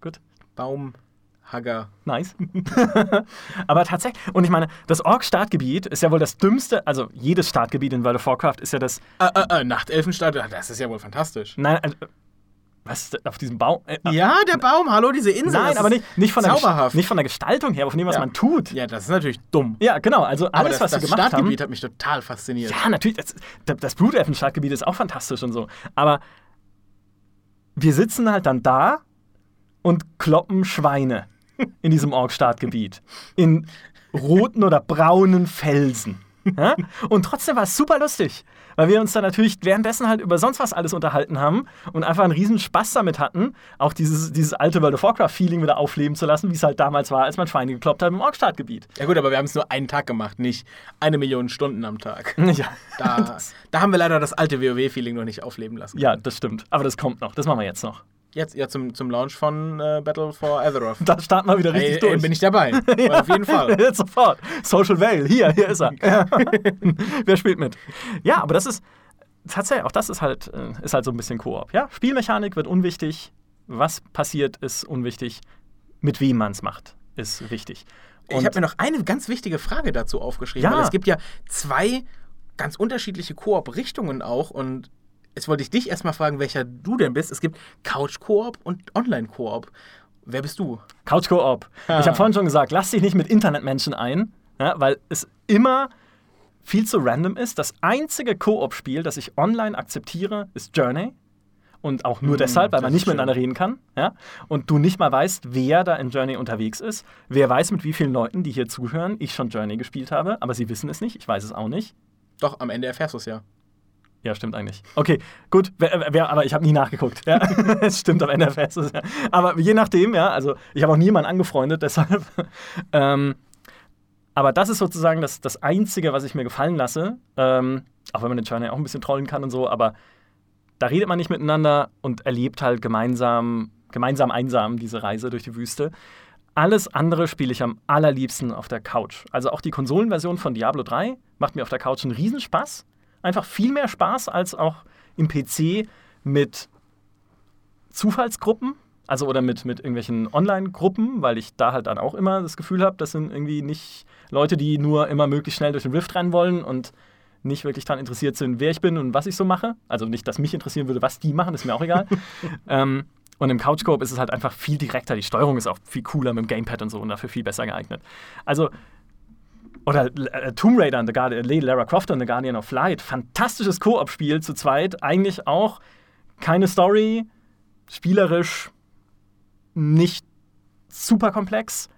Gut. Baumhagger. Nice. Aber tatsächlich, und ich meine, das Ork-Startgebiet ist ja wohl das dümmste, also jedes Startgebiet in World of Warcraft ist ja das, Äh, äh, äh, Nachtelfenstadt, das ist ja wohl fantastisch. nein, also, was, auf diesem Baum? Äh, Ja, der Baum, hallo, diese Insel. nein, aber nicht, nicht, von der, zauberhaft. nicht von der Gestaltung her, aber von dem, was Ja. man tut. Ja, das ist natürlich dumm. Ja, genau, also Aber alles, das, was das sie gemacht haben. Hat mich total fasziniert. Ja, natürlich, das, das- Blutelfen-Startgebiet ist auch fantastisch und so. Aber wir sitzen halt dann da und kloppen Schweine in diesem Ork-Startgebiet. In roten oder braunen Felsen. Ja? Und trotzdem war es super lustig, weil wir uns dann natürlich währenddessen halt über sonst was alles unterhalten haben und einfach einen riesen Spaß damit hatten, auch dieses, dieses alte World of Warcraft-Feeling wieder aufleben zu lassen, wie es halt damals war, als man Schweine gekloppt hat im Ork-Startgebiet. Ja gut, aber wir haben es nur einen Tag gemacht, nicht eine Million Stunden am Tag. Ja. Da, da haben wir leider das alte WoW-Feeling noch nicht aufleben lassen. ja, das stimmt. Aber das kommt noch. Das machen wir jetzt noch. Jetzt, ja, zum, zum Launch von äh, Battle for Azeroth. Da starten wir wieder richtig Ey, durch. ey, bin ich dabei. Auf jeden Fall. Jetzt sofort. Social Veil, hier, hier ist er. Wer spielt mit? Ja, aber das ist tatsächlich, auch das ist halt, äh, ist halt so ein bisschen Koop. Ja? Spielmechanik wird unwichtig. Was passiert, ist unwichtig. Mit wem man es macht, ist wichtig. Ich habe mir noch eine ganz wichtige Frage dazu aufgeschrieben, Ja. weil es gibt ja zwei ganz unterschiedliche Koop-Richtungen auch und jetzt wollte ich dich erstmal fragen, welcher du denn bist. Es gibt Couch-Koop und Online-Koop. Wer bist du? Couch Koop. Ah. Ich habe vorhin schon gesagt, lass dich nicht mit Internetmenschen ein, ja, weil es immer viel zu random ist. Das einzige Koop-Spiel, das ich online akzeptiere, ist Journey. und auch nur Mm, deshalb, weil man nicht schön. miteinander reden kann, ja, und du nicht mal weißt, wer da in Journey unterwegs ist, wer weiß, mit wie vielen Leuten, die hier zuhören, ich schon Journey gespielt habe, aber sie wissen es nicht, ich weiß es auch nicht. Doch, am Ende erfährst du es ja. Ja, stimmt eigentlich. Okay, gut, wer, wer, aber ich habe nie nachgeguckt. Ja, es stimmt am Ende fest. Aber je nachdem, ja, also ich habe auch niemanden angefreundet, deshalb. ähm, aber das ist sozusagen das, das Einzige, was ich mir gefallen lasse. Ähm, auch wenn man den Journey auch ein bisschen trollen kann und so, aber da redet man nicht miteinander und erlebt halt gemeinsam, gemeinsam einsam diese Reise durch die Wüste. Alles andere spiele ich am allerliebsten auf der Couch. Also auch die Konsolenversion von Diablo 3 macht mir auf der Couch einen Riesenspaß. Einfach viel mehr Spaß als auch im PC mit Zufallsgruppen, also oder mit, mit irgendwelchen Online-Gruppen, weil ich da halt dann auch immer das Gefühl habe, das sind irgendwie nicht Leute, die nur immer möglichst schnell durch den Rift rennen wollen und nicht wirklich daran interessiert sind, wer ich bin und was ich so mache. Also nicht, dass mich interessieren würde, was die machen, ist mir auch egal. ähm, und im Couch Coop ist es halt einfach viel direkter. Die Steuerung ist auch viel cooler mit dem Gamepad und so und dafür viel besser geeignet. Also oder äh, Tomb Raider und The Guardian, äh, Lara Croft und The Guardian of Light. Fantastisches Koop-Spiel zu zweit. Eigentlich auch keine Story, spielerisch nicht super komplex,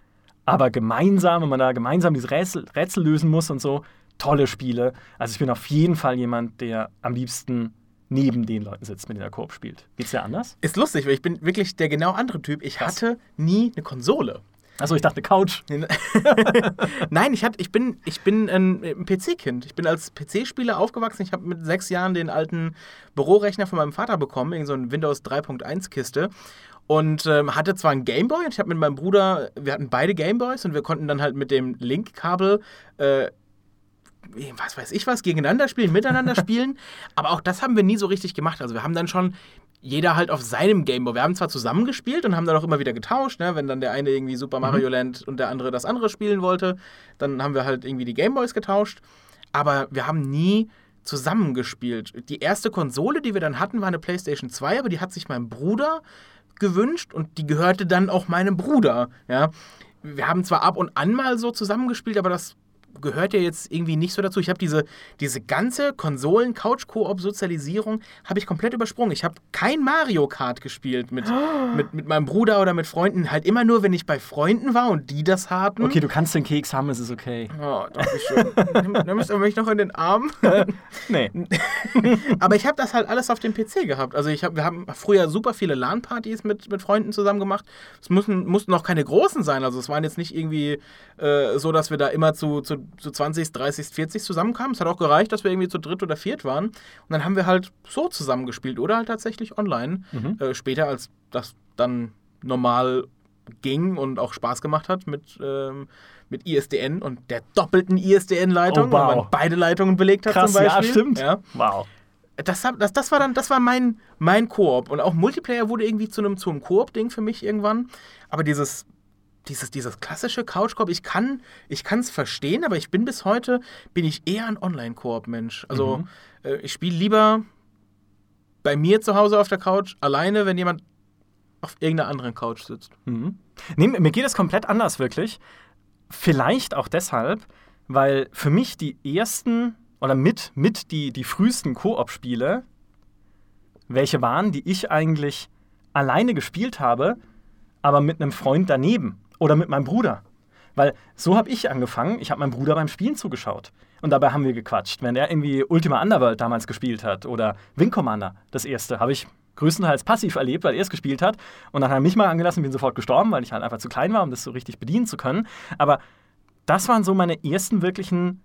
aber gemeinsam, wenn man da gemeinsam diese Rätsel, Rätsel lösen muss und so, tolle Spiele. Also ich bin auf jeden Fall jemand, der am liebsten neben den Leuten sitzt, mit denen er Koop spielt. Geht's dir anders? Ist lustig, weil ich bin wirklich der genau andere Typ. Ich Krass. hatte nie eine Konsole. Achso, ich dachte Couch. Nein, ich, hatte, ich bin, ich bin ein, PC-Kind. Ich bin als PC-Spieler aufgewachsen. Ich habe mit sechs Jahren den alten Bürorechner von meinem Vater bekommen, irgend so ein Windows 3.1-Kiste. Und ähm, hatte zwar einen Gameboy und ich habe mit meinem Bruder, wir hatten beide Gameboys und wir konnten dann halt mit dem Link-Kabel äh, was weiß ich was, gegeneinander spielen, miteinander spielen. Aber auch das haben wir nie so richtig gemacht. Also wir haben dann schon jeder halt auf seinem Gameboy. Wir haben zwar zusammengespielt und haben dann auch immer wieder getauscht, ne? wenn dann der eine irgendwie Super Mario Land und der andere das andere spielen wollte, dann haben wir halt irgendwie die Gameboys getauscht. Aber wir haben nie zusammengespielt. Die erste Konsole, die wir dann hatten, war eine PlayStation 2, aber die hat sich mein Bruder gewünscht und die gehörte dann auch meinem Bruder. Ja? Wir haben zwar ab und an mal so zusammengespielt, aber das gehört ja jetzt irgendwie nicht so dazu. Ich habe diese, diese ganze Konsolen-Couch-Koop-Sozialisierung habe ich komplett übersprungen. Ich habe kein Mario Kart gespielt mit, mit, mit meinem Bruder oder mit Freunden. Halt immer nur, wenn ich bei Freunden war und die das hatten. Okay, du kannst den Keks haben, es ist okay. Oh, danke schön. Nimm- Nimmst du mich noch in den Arm? Nee. Aber ich habe das halt alles auf dem PC gehabt. Also ich hab, wir haben früher super viele LAN-Partys mit, mit Freunden zusammen gemacht. Es mussten, mussten auch keine großen sein. Also es waren jetzt nicht irgendwie äh, so, dass wir da immer zu, zu, zu 20, 30, 40 zusammenkamen. Es hat auch gereicht, dass wir irgendwie zu dritt oder viert waren. Und dann haben wir halt so zusammengespielt oder halt tatsächlich online. Mhm. Äh, später, als das dann normal ging und auch Spaß gemacht hat mit, ähm, mit ISDN und der doppelten ISDN-Leitung, Oh, wow. weil man beide Leitungen belegt hat Krass, zum ja, Beispiel. stimmt. Ja. Wow. Das, das, das war dann, das war mein, mein Koop. Und auch Multiplayer wurde irgendwie zu einem, zu einem Koop-Ding für mich irgendwann. Aber dieses, dieses, dieses klassische Couch-Koop, ich kann ich es verstehen, aber ich bin bis heute, bin ich eher ein Online-Koop-Mensch. Also Mhm. äh, ich spiele lieber bei mir zu Hause auf der Couch alleine, wenn jemand auf irgendeiner anderen Couch sitzt. Mhm. Nee, mir geht es komplett anders, wirklich. Vielleicht auch deshalb, weil für mich die ersten oder mit, mit die, die frühesten Koop-Spiele, welche waren, die ich eigentlich alleine gespielt habe, aber mit einem Freund daneben oder mit meinem Bruder. Weil so habe ich angefangen. Ich habe meinem Bruder beim Spielen zugeschaut. Und dabei haben wir gequatscht. Wenn er irgendwie Ultima Underworld damals gespielt hat oder Wing Commander, das erste, habe ich größtenteils passiv erlebt, weil er es gespielt hat. Und dann hat er mich mal angelassen, bin sofort gestorben, weil ich halt einfach zu klein war, um das so richtig bedienen zu können. Aber das waren so meine ersten wirklichen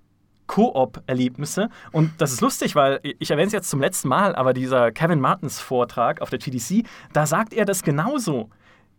Koop-Erlebnisse. Und das ist lustig, weil ich erwähne es jetzt zum letzten Mal, aber dieser Kevin Martins Vortrag auf der GDC, da sagt er das genauso.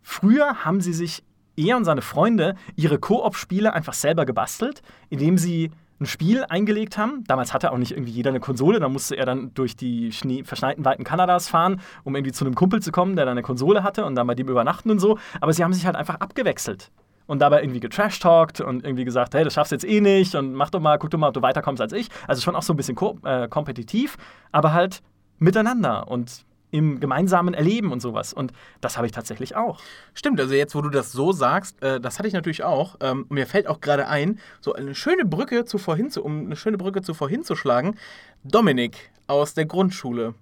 Früher haben sie sich, er und seine Freunde, ihre Koop-Spiele einfach selber gebastelt, indem sie ein Spiel eingelegt haben. Damals hatte auch nicht irgendwie jeder eine Konsole, da musste er dann durch die Schnee, verschneiten Weiten Kanadas fahren, um irgendwie zu einem Kumpel zu kommen, der dann eine Konsole hatte und dann bei dem übernachten und so. Aber sie haben sich halt einfach abgewechselt und dabei irgendwie getrash-talkt und irgendwie gesagt, hey, das schaffst du jetzt eh nicht und mach doch mal, guck doch mal, ob du weiterkommst als ich. Also schon auch so ein bisschen ko äh, kompetitiv, aber halt miteinander und im gemeinsamen Erleben und sowas. Und das habe ich tatsächlich auch. Stimmt, also jetzt, wo du das so sagst, äh, das hatte ich natürlich auch. Ähm, mir fällt auch gerade ein, so eine schöne Brücke zu vorhin zu, um eine schöne Brücke zu vorhin zu schlagen. Dominik aus der Grundschule.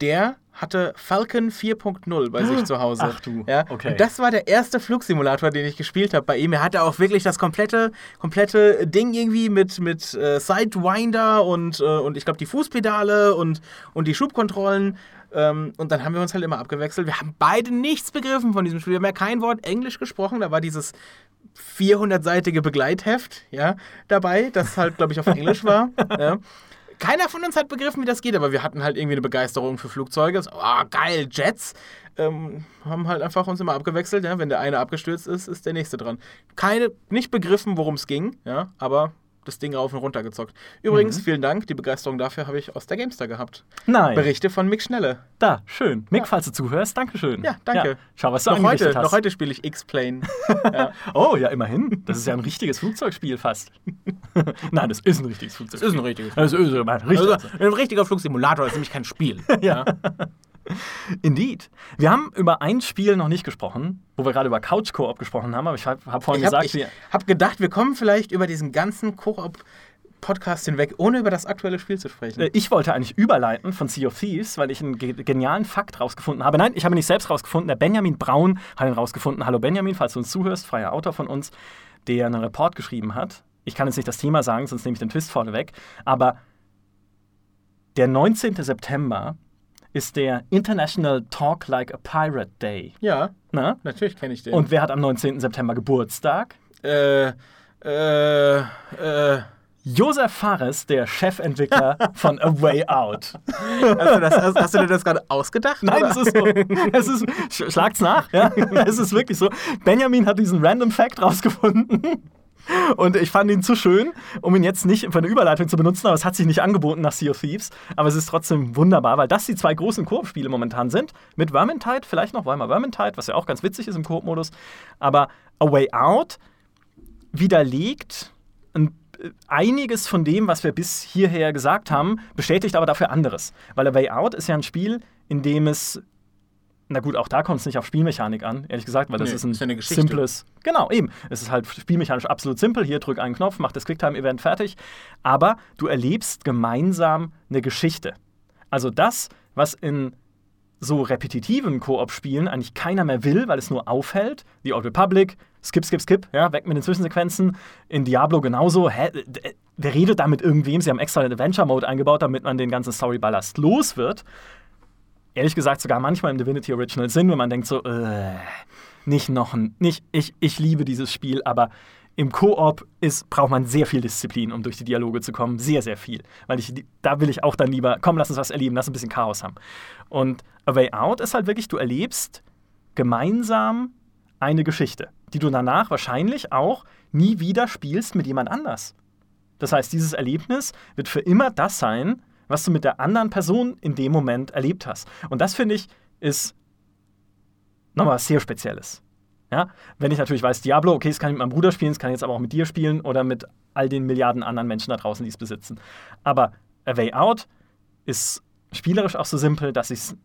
der hatte Falcon 4.0 bei sich zu Hause. Ach du, ja? okay. Und das war der erste Flugsimulator, den ich gespielt habe bei ihm. Er hatte auch wirklich das komplette, komplette Ding irgendwie mit, mit äh, Sidewinder und, äh, und ich glaube die Fußpedale und, und die Schubkontrollen. Ähm, und dann haben wir uns halt immer abgewechselt. Wir haben beide nichts begriffen von diesem Spiel. Wir haben ja kein Wort Englisch gesprochen. Da war dieses 400-seitige Begleitheft ja, dabei, das halt, glaube ich, auf Englisch war. ja. Keiner von uns hat begriffen, wie das geht, aber wir hatten halt irgendwie eine Begeisterung für Flugzeuge. So, oh, geil, Jets. Ähm, haben halt einfach uns immer abgewechselt. Ja. Wenn der eine abgestürzt ist, ist der nächste dran. Keine, nicht begriffen, worum es ging, ja, aber das Ding rauf und runter gezockt. Übrigens, Mhm. vielen Dank. Die Begeisterung dafür habe ich aus der Gamestar gehabt. Nein. Berichte von Mick Schnelle. Da, schön. Mick, Ja. falls du zuhörst, Dankeschön. Ja, danke. Schau, was du Noch heute, hast. noch heute spiele ich X-Plane. ja. Oh, ja, immerhin. Das ist ja ein richtiges Flugzeugspiel fast. Nein, das ist ein richtiges Flugzeugspiel. Das ist ein richtiges Das ist ein. Also, ein richtiger Flugsimulator ist nämlich kein Spiel. Ja. Indeed. Wir haben über ein Spiel noch nicht gesprochen, wo wir gerade über Couch Koop gesprochen haben, aber ich habe hab vorhin Ich habe gesagt, hab gedacht, wir kommen vielleicht über diesen ganzen Koop-Podcast hinweg, ohne über das aktuelle Spiel zu sprechen. äh, ich wollte eigentlich überleiten von Sea of Thieves, weil ich einen ge genialen Fakt rausgefunden habe. Nein, ich habe ihn nicht selbst rausgefunden. Der Benjamin Braun hat ihn rausgefunden. Hallo Benjamin, falls du uns zuhörst, freier Autor von uns, der einen Report geschrieben hat. Ich kann jetzt nicht das Thema sagen, sonst nehme ich den Twist vorneweg. Aber der 19. September ist der International Talk Like a Pirate Day. ja, Na? natürlich kenne ich den. Und wer hat am 19. September Geburtstag? äh, äh, äh, Josef Fares, der Chefentwickler von A Way Out. hast, du das, hast, hast du dir das gerade ausgedacht? Nein, oder? es ist so. Es ist, sch- schlagt's nach, ja? Es ist wirklich so. Benjamin hat diesen Random Fact rausgefunden. Und ich fand ihn zu schön, um ihn jetzt nicht für eine Überleitung zu benutzen, aber es hat sich nicht angeboten nach Sea of Thieves. Aber es ist trotzdem wunderbar, weil das die zwei großen Koop-Spiele momentan sind. Mit Vermintide, vielleicht noch Weimar Vermintide, was ja auch ganz witzig ist im Koop-Modus. Aber A Way Out widerlegt ein, äh, einiges von dem, was wir bis hierher gesagt haben, bestätigt aber dafür anderes. Weil A Way Out ist ja ein Spiel, in dem es na gut, auch da kommt es nicht auf Spielmechanik an, ehrlich gesagt, weil das Nee, ist ein ist ja simples. Genau, eben. Es ist halt spielmechanisch absolut simpel. Hier drück einen Knopf, mach das Quicktime-Event fertig. Aber du erlebst gemeinsam eine Geschichte. Also das, was in so repetitiven Koop-Spielen eigentlich keiner mehr will, weil es nur aufhält. The Old Republic, skip, skip, skip, ja, weg mit den Zwischensequenzen. In Diablo genauso. Hä, wer redet da mit irgendwem? Sie haben extra einen Adventure-Mode eingebaut, damit man den ganzen Story-Ballast los wird. Ehrlich gesagt, sogar manchmal im Divinity Original Sinn, wenn man denkt so, äh, nicht noch ein, nicht, ich, ich liebe dieses Spiel, aber im Koop braucht man sehr viel Disziplin, um durch die Dialoge zu kommen. Sehr, sehr viel. Weil ich, da will ich auch dann lieber, komm, lass uns was erleben, lass ein bisschen Chaos haben. Und A Way Out ist halt wirklich, du erlebst gemeinsam eine Geschichte, die du danach wahrscheinlich auch nie wieder spielst mit jemand anders. Das heißt, dieses Erlebnis wird für immer das sein, was du mit der anderen Person in dem Moment erlebt hast. Und das finde ich ist nochmal was sehr Spezielles. Ja? Wenn ich natürlich weiß, Diablo, okay, das kann ich mit meinem Bruder spielen, das kann ich jetzt aber auch mit dir spielen oder mit all den Milliarden anderen Menschen da draußen, die es besitzen. Aber A Way Out ist spielerisch auch so simpel, dass ich es,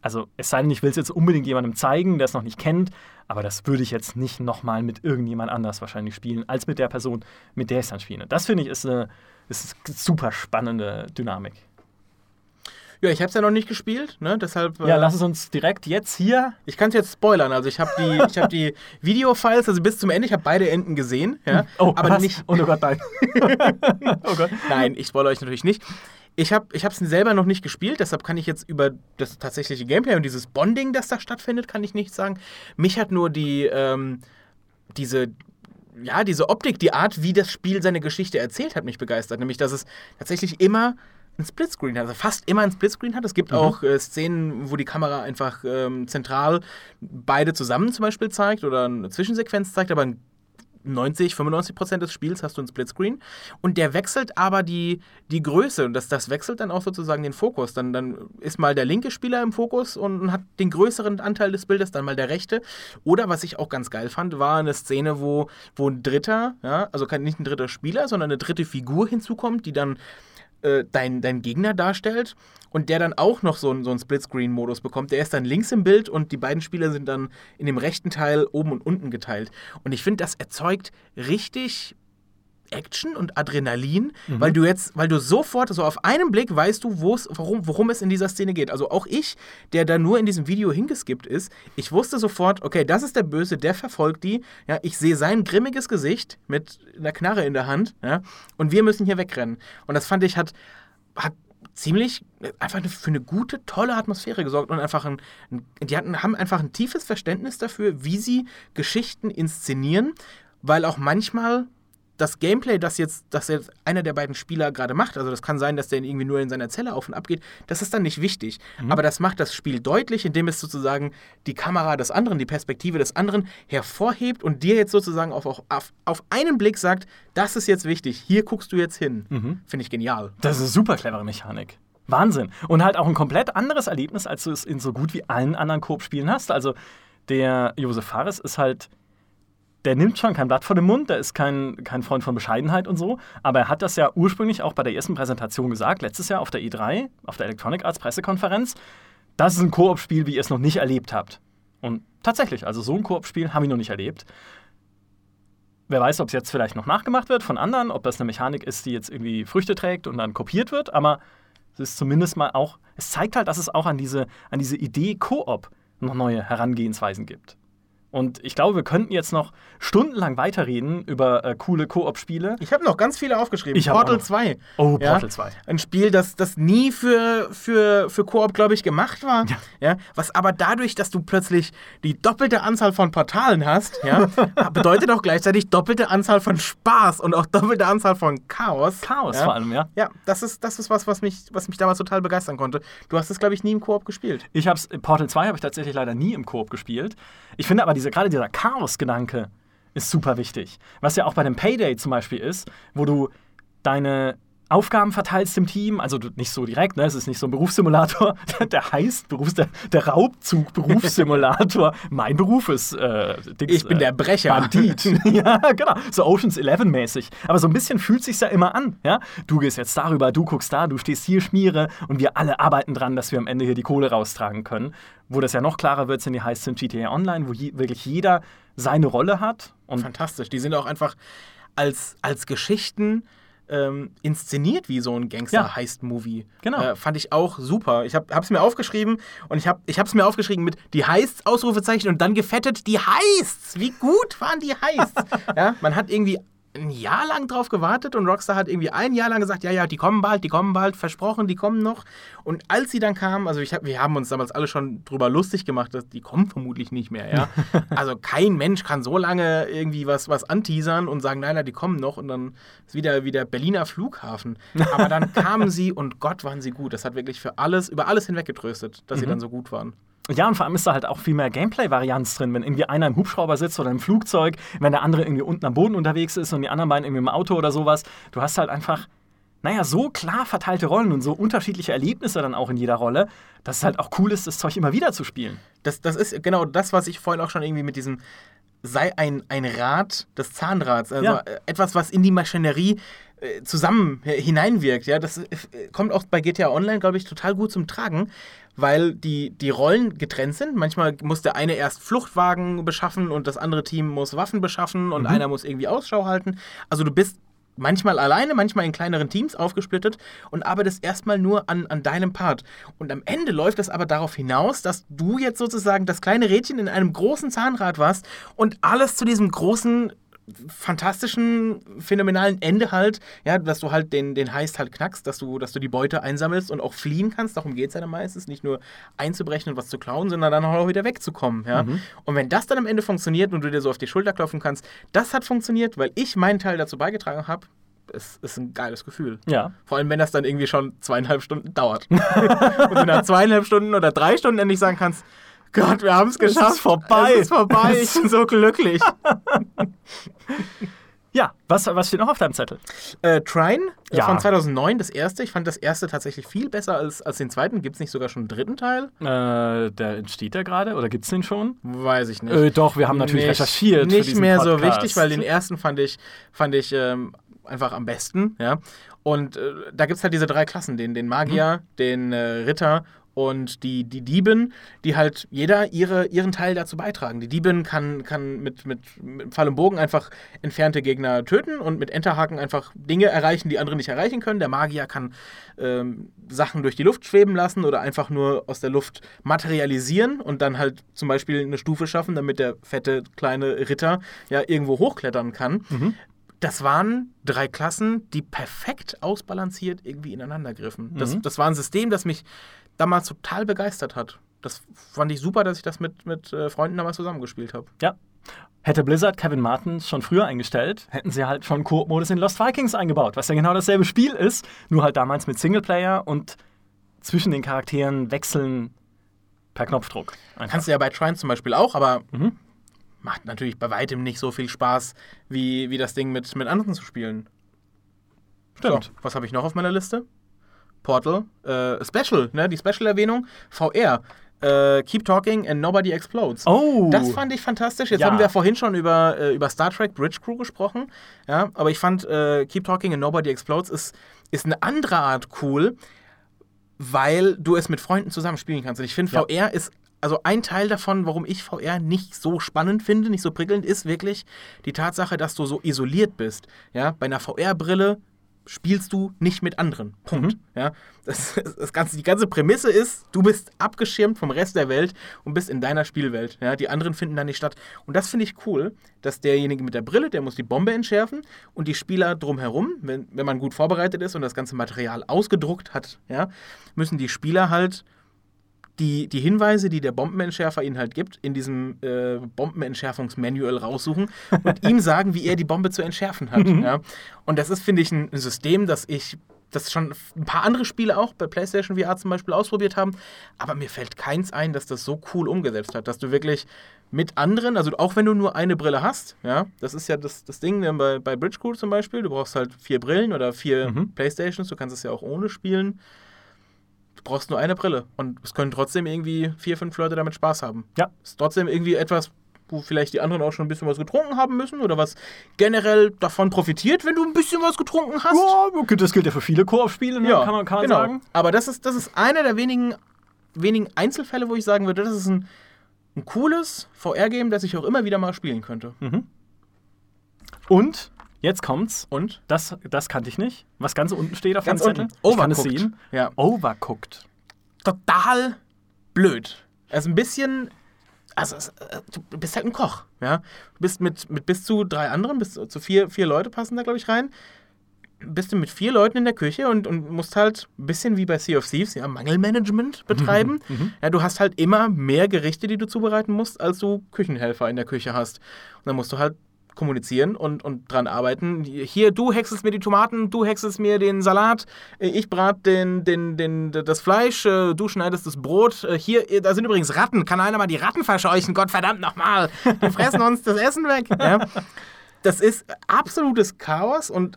also es sei denn, ich will es jetzt unbedingt jemandem zeigen, der es noch nicht kennt, aber das würde ich jetzt nicht nochmal mit irgendjemand anders wahrscheinlich spielen, als mit der Person, mit der ich es dann spiele. Das finde ich ist eine, ist eine super spannende Dynamik. Ja, ich habe es ja noch nicht gespielt, ne? Deshalb. Ja, äh, lass es uns direkt jetzt hier. Ich kann es jetzt spoilern. Also ich habe die, ich habe die Videofiles, also bis zum Ende. Ich habe beide Enden gesehen, ja. Oh, aber was? nicht. Oh Gott, nein. oh Gott. Nein, ich spoilere euch natürlich nicht. Ich habe ich es selber noch nicht gespielt, deshalb kann ich jetzt über das tatsächliche Gameplay und dieses Bonding, das da stattfindet, kann ich nicht sagen. Mich hat nur die ähm, diese ja diese Optik, die Art, wie das Spiel seine Geschichte erzählt, hat mich begeistert. Nämlich, dass es tatsächlich immer ein Splitscreen hat, also fast immer ein Splitscreen hat. Es gibt Mhm. auch äh, Szenen, wo die Kamera einfach ähm, zentral beide zusammen zum Beispiel zeigt oder eine Zwischensequenz zeigt, aber ein 90, 95 Prozent des Spiels hast du einen Splitscreen und der wechselt aber die, die Größe und das, das wechselt dann auch sozusagen den Fokus. Dann, dann ist mal der linke Spieler im Fokus und hat den größeren Anteil des Bildes, dann mal der rechte. Oder was ich auch ganz geil fand, war eine Szene, wo, wo ein dritter, ja, also nicht ein dritter Spieler, sondern eine dritte Figur hinzukommt, die dann äh, dein, dein Gegner darstellt und der dann auch noch so, einen- so einen Splitscreen-Modus bekommt. Der ist dann links im Bild und die beiden Spieler sind dann in dem rechten Teil oben und unten geteilt. Und ich finde, das erzeugt richtig Action und Adrenalin, weil du jetzt, weil du sofort, so auf einen Blick weißt du, worum, worum es in dieser Szene geht. Also auch ich, der da nur in diesem Video hingeskippt ist, ich wusste sofort, okay, das ist der Böse, der verfolgt die. Ja, ich sehe sein grimmiges Gesicht mit einer Knarre in der Hand, ja, und wir müssen hier wegrennen. Und das fand ich hat, hat ziemlich einfach für eine gute, tolle Atmosphäre gesorgt und einfach ein, ein die hatten, haben einfach ein tiefes Verständnis dafür, wie sie Geschichten inszenieren, weil auch manchmal das Gameplay, das jetzt, das jetzt einer der beiden Spieler gerade macht, also das kann sein, dass der irgendwie nur in seiner Zelle auf und ab geht, das ist dann nicht wichtig. Aber das macht das Spiel deutlich, indem es sozusagen die Kamera des anderen, die Perspektive des anderen hervorhebt und dir jetzt sozusagen auf, auf, auf einen Blick sagt, das ist jetzt wichtig, hier guckst du jetzt hin. Finde ich genial. Das ist eine super clevere Mechanik. Wahnsinn. Und halt auch ein komplett anderes Erlebnis, als du es in so gut wie allen anderen Koop-Spielen hast. Also der Josef Fares ist halt der nimmt schon kein Blatt vor den Mund, der ist kein, kein Freund von Bescheidenheit und so, aber er hat das ja ursprünglich auch bei der ersten Präsentation gesagt, letztes Jahr auf der E3, auf der Electronic Arts Pressekonferenz. Das ist ein Koop-Spiel, wie ihr es noch nicht erlebt habt. Und tatsächlich, also so ein Koop-Spiel habe ich noch nicht erlebt. Wer weiß, ob es jetzt vielleicht noch nachgemacht wird von anderen, ob das eine Mechanik ist, die jetzt irgendwie Früchte trägt und dann kopiert wird, aber es ist zumindest mal auch, es zeigt halt, dass es auch an diese, an diese Idee Koop noch neue Herangehensweisen gibt. Und ich glaube, wir könnten jetzt noch stundenlang weiterreden über äh, coole Koop-Spiele. Ich habe noch ganz viele aufgeschrieben. Ich Portal auch noch. 2. Oh, Ja? Portal 2. Ein Spiel, das, das nie für, für, für Koop, glaube ich, gemacht war. Ja. Was aber dadurch, dass du plötzlich die doppelte Anzahl von Portalen hast, ja, bedeutet auch gleichzeitig doppelte Anzahl von Spaß und auch doppelte Anzahl von Chaos. Chaos ja. vor allem, ja. Ja, das ist, das ist was, was mich, was mich damals total begeistern konnte. Du hast es, glaube ich, nie im Koop gespielt. Ich hab's, Portal 2 habe ich tatsächlich leider nie im Koop gespielt. Ich finde aber diese, gerade dieser Chaos-Gedanke ist super wichtig. Was ja auch bei dem Payday zum Beispiel ist, wo du deine Aufgaben verteilst im Team, also nicht so direkt, ne? es ist nicht so ein Berufssimulator, der heißt Berufs, der, der Raubzug-Berufssimulator. mein Beruf ist äh, Dings, Ich bin äh, der Brecher. Bandit. ja, genau. So Oceans 11 mäßig. Aber so ein bisschen fühlt sich ja immer an. Ja? Du gehst jetzt darüber, du guckst da, du stehst hier, Schmiere und wir alle arbeiten dran, dass wir am Ende hier die Kohle raustragen können. Wo das ja noch klarer wird, sind die heißt sind GTA Online, wo je, wirklich jeder seine Rolle hat. Und Fantastisch. Die sind auch einfach als, als Geschichten ähm, inszeniert wie so ein Gangster-Heist-Movie. Genau. Äh, fand ich auch super. Ich habe es mir aufgeschrieben und ich habe es mir aufgeschrieben mit die Heists, Ausrufezeichen und dann gefettet die Heists. Wie gut waren die Heists? ja, man hat irgendwie ein Jahr lang drauf gewartet und Rockstar hat irgendwie ein Jahr lang gesagt, ja, ja, die kommen bald, die kommen bald, versprochen, die kommen noch. Und als sie dann kamen, also hab, wir haben uns damals alle schon drüber lustig gemacht, dass die kommen vermutlich nicht mehr, ja. also kein Mensch kann so lange irgendwie was, was anteasern und sagen, nein, nein, die kommen noch und dann ist wieder wie der Berliner Flughafen. Aber dann kamen sie und Gott waren sie gut. Das hat wirklich für alles, über alles hinweg getröstet, dass sie dann so gut waren. Ja, und vor allem ist da halt auch viel mehr Gameplay-Varianz drin, wenn irgendwie einer im Hubschrauber sitzt oder im Flugzeug, wenn der andere irgendwie unten am Boden unterwegs ist und die anderen beiden irgendwie im Auto oder sowas. Du hast halt einfach, naja, so klar verteilte Rollen und so unterschiedliche Erlebnisse dann auch in jeder Rolle, dass es halt auch cool ist, das Zeug immer wieder zu spielen. Das, das ist genau das, was ich vorhin auch schon irgendwie mit diesem sei ein, ein Rad des Zahnrads, also Ja. äh, etwas, was in die Maschinerie äh, zusammen äh, hineinwirkt. Ja, das kommt auch bei GTA Online, glaube ich, total gut zum Tragen, weil die, die Rollen getrennt sind. Manchmal muss der eine erst Fluchtwagen beschaffen und das andere Team muss Waffen beschaffen und einer muss irgendwie Ausschau halten. Also du bist manchmal alleine, manchmal in kleineren Teams aufgesplittet und arbeitest erstmal nur an, an deinem Part. Und am Ende läuft das aber darauf hinaus, dass du jetzt sozusagen das kleine Rädchen in einem großen Zahnrad warst und alles zu diesem großen fantastischen, phänomenalen Ende halt, ja, dass du halt den, den Heist halt knackst, dass du, dass du die Beute einsammelst und auch fliehen kannst. Darum geht es ja dann meistens. Nicht nur einzubrechen und was zu klauen, sondern dann auch wieder wegzukommen. Ja? Und wenn das dann am Ende funktioniert und du dir so auf die Schulter klopfen kannst, das hat funktioniert, weil ich meinen Teil dazu beigetragen habe. Es ist ein geiles Gefühl. Ja. Vor allem, wenn das dann irgendwie schon zweieinhalb Stunden dauert. und du nach zweieinhalb Stunden oder drei Stunden endlich sagen kannst, Gott, wir haben es geschafft. ist vorbei. Es ist vorbei. Ich bin so glücklich. Ja, was, was steht noch auf deinem Zettel? Äh, Trine äh, Ja. von 2009, das erste. Ich fand das erste tatsächlich viel besser als, als den zweiten. Gibt es nicht sogar schon einen dritten Teil? Äh, der entsteht der gerade oder gibt's den schon? Weiß ich nicht. Äh, doch, wir haben natürlich nicht, recherchiert. Nicht mehr so Podcast. wichtig, weil den ersten fand ich, fand ich ähm, einfach am besten. Ja? Und äh, da gibt es halt diese drei Klassen: den, den Magier, Mhm. den äh, Ritter und die, die Dieben, die halt jeder ihre, ihren Teil dazu beitragen. Die Diebin kann, kann mit, mit, mit Pfeil und Bogen einfach entfernte Gegner töten und mit Enterhaken einfach Dinge erreichen, die andere nicht erreichen können. Der Magier kann ähm, Sachen durch die Luft schweben lassen oder einfach nur aus der Luft materialisieren und dann halt zum Beispiel eine Stufe schaffen, damit der fette kleine Ritter ja irgendwo hochklettern kann. Mhm. Das waren drei Klassen, die perfekt ausbalanciert irgendwie ineinander griffen. Das, Mhm. das war ein System, das mich damals total begeistert hat. Das fand ich super, dass ich das mit, mit äh, Freunden damals zusammengespielt habe. Ja. Hätte Blizzard Kevin Martins schon früher eingestellt, hätten sie halt schon Koop-Modus in Lost Vikings eingebaut, was ja genau dasselbe Spiel ist, nur halt damals mit Singleplayer und zwischen den Charakteren wechseln per Knopfdruck. Einfach. Kannst du ja bei Trine zum Beispiel auch, aber Mhm. macht natürlich bei weitem nicht so viel Spaß, wie, wie das Ding mit, mit anderen zu spielen. Stimmt. So, was habe ich noch auf meiner Liste? Portal, äh, Special, ne? Die Special-Erwähnung, VR. Äh, Keep Talking and Nobody Explodes. Oh! Das fand ich fantastisch. Jetzt Ja. haben wir vorhin schon über, äh, über Star Trek Bridge Crew gesprochen. Ja, aber ich fand äh, Keep Talking and Nobody Explodes ist, ist eine andere Art cool, weil du es mit Freunden zusammen spielen kannst. Und ich finde, Ja. VR ist, also ein Teil davon, warum ich VR nicht so spannend finde, nicht so prickelnd, ist wirklich die Tatsache, dass du so isoliert bist. Ja, bei einer VR-Brille spielst du nicht mit anderen. Punkt. Ja, das, das ganze, die ganze Prämisse ist, du bist abgeschirmt vom Rest der Welt und bist in deiner Spielwelt. Ja, die anderen finden da nicht statt. Und das finde ich cool, dass derjenige mit der Brille, der muss die Bombe entschärfen und die Spieler drumherum, wenn, wenn man gut vorbereitet ist und das ganze Material ausgedruckt hat, ja, müssen die Spieler halt die, die Hinweise, die der Bombenentschärfer ihnen halt gibt, in diesem äh, Bombenentschärfungsmanual raussuchen und ihm sagen, wie er die Bombe zu entschärfen hat. Ja? Und das ist, finde ich, ein, ein System, das ich, das schon ein paar andere Spiele auch bei PlayStation VR zum Beispiel ausprobiert haben, aber mir fällt keins ein, dass das so cool umgesetzt hat, dass du wirklich mit anderen, also auch wenn du nur eine Brille hast, ja, das ist ja das, das Ding ne, bei, bei Bridge Crew zum Beispiel, du brauchst halt vier Brillen oder vier Mhm. Playstations, du kannst es ja auch ohne spielen. Du brauchst nur eine Brille und es können trotzdem irgendwie vier, fünf Leute damit Spaß haben. Ja. Ist trotzdem irgendwie etwas, wo vielleicht die anderen auch schon ein bisschen was getrunken haben müssen oder was generell davon profitiert, wenn du ein bisschen was getrunken hast. Ja, okay, das gilt ja für viele Koop-Spiele, ne? kann man, kann genau. sagen. Aber das ist, das ist einer der wenigen, wenigen Einzelfälle, wo ich sagen würde, das ist ein, ein cooles VR-Game, das ich auch immer wieder mal spielen könnte. Und jetzt kommt's. Und? Das, das kannte ich nicht. Was ganz unten steht auf Ganz dem Zettel. unten. Ich kann es Overcooked. sehen. Ja. Overcooked. total blöd. Also ein bisschen. Also, äh, du bist halt ein Koch, ja. Du bist mit, mit bis zu drei anderen, bis zu vier, vier Leute passen da, glaube ich, rein. Bist du mit vier Leuten in der Küche und, und musst halt ein bisschen wie bei Sea of Thieves, ja, Mangelmanagement betreiben. Ja, du hast halt immer mehr Gerichte, die du zubereiten musst, als du Küchenhelfer in der Küche hast. Und dann musst du halt kommunizieren und, und dran arbeiten. Hier, du häckselst mir die Tomaten, du häckselst mir den Salat, äh, ich brat den, den, den, das Fleisch, äh, du schneidest das Brot. Äh, Hier, da sind übrigens Ratten. Kann einer mal die Ratten verscheuchen? Gott verdammt nochmal. Die fressen uns das Essen weg. Ja? Das ist absolutes Chaos und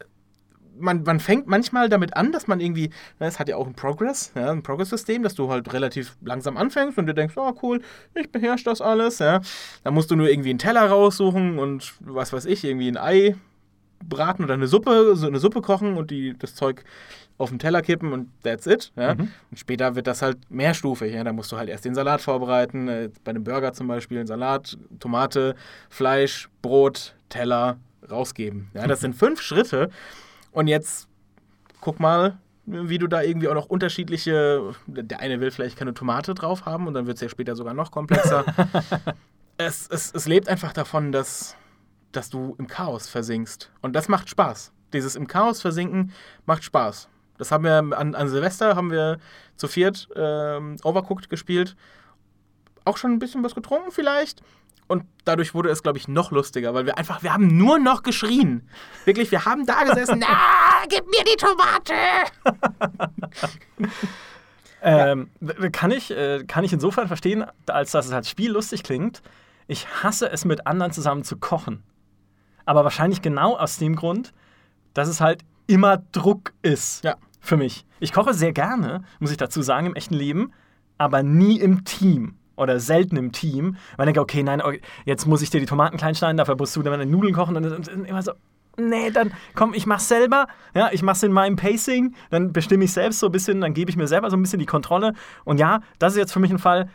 man, man fängt manchmal damit an, dass man irgendwie, na, es hat ja auch ein Progress, ja, ein Progress-System, dass du halt relativ langsam anfängst und du denkst, oh cool, ich beherrsche das alles, ja. Dann musst du nur irgendwie einen Teller raussuchen und was weiß ich, irgendwie ein Ei braten oder eine Suppe, so eine Suppe kochen und die, das Zeug auf den Teller kippen und that's it. Ja? Und später wird das halt mehrstufig. Ja? Da musst du halt erst den Salat vorbereiten, äh, bei einem Burger zum Beispiel, einen Salat, Tomate, Fleisch, Brot, Teller rausgeben. Ja? Das sind fünf Schritte. Und jetzt guck mal, wie du da irgendwie auch noch unterschiedliche. Der eine will vielleicht keine Tomate drauf haben und dann wird es ja später sogar noch komplexer. es, es, es lebt einfach davon, dass, dass du im Chaos versinkst. Und das macht Spaß. Dieses im Chaos versinken macht Spaß. Das haben wir an, an Silvester, haben wir zu viert ähm, Overcooked gespielt. Auch schon ein bisschen was getrunken vielleicht. Und dadurch wurde es, glaube ich, noch lustiger, weil wir einfach, wir haben nur noch geschrien. Wirklich, wir haben da gesessen, ah, gib mir die Tomate! Ähm, kann, ich, äh, kann ich insofern verstehen, als dass es als Spiel lustig klingt. Ich hasse es, mit anderen zusammen zu kochen. Aber wahrscheinlich genau aus dem Grund, dass es halt immer Druck ist Ja. für mich. Ich koche sehr gerne, muss ich dazu sagen, im echten Leben, aber nie im Team oder selten im Team, weil ich denke, okay, nein, jetzt muss ich dir die Tomaten klein schneiden, dafür musst du dann Nudeln kochen und, und, und immer so, nee, dann komm, ich mach's selber. Ja, ich mach's in meinem Pacing, dann bestimme ich selbst so ein bisschen, dann gebe ich mir selber so ein bisschen die Kontrolle. Und ja, das ist jetzt für mich ein Fall,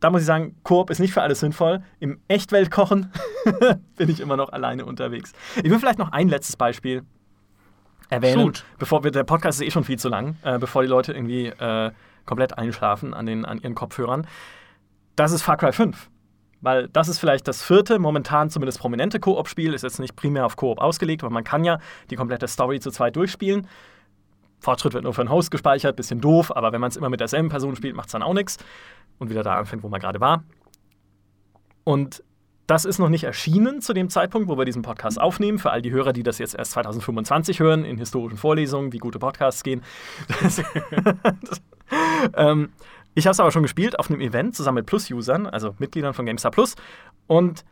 da muss ich sagen, Koop ist nicht für alles sinnvoll. Im Echtweltkochen bin ich immer noch alleine unterwegs. Ich will vielleicht noch ein letztes Beispiel erwähnen, Shoot. bevor wir, der Podcast ist eh schon viel zu lang, äh, bevor die Leute irgendwie äh, komplett einschlafen an, den, an ihren Kopfhörern. Das ist Far Cry 5. Weil das ist vielleicht das vierte, momentan zumindest prominente Koop-Spiel, ist jetzt nicht primär auf Koop ausgelegt, aber man kann ja die komplette Story zu zweit durchspielen. Fortschritt wird nur für einen Host gespeichert, bisschen doof, aber wenn man es immer mit derselben Person spielt, macht es dann auch nichts und wieder da anfängt, wo man gerade war. Und das ist noch nicht erschienen zu dem Zeitpunkt, wo wir diesen Podcast aufnehmen. Für all die Hörer, die das jetzt erst 2025 hören, in historischen Vorlesungen, wie gute Podcasts gehen. Das, ähm, ich habe es aber schon gespielt auf einem Event zusammen mit Plus-Usern, also Mitgliedern von GameStar Plus. Und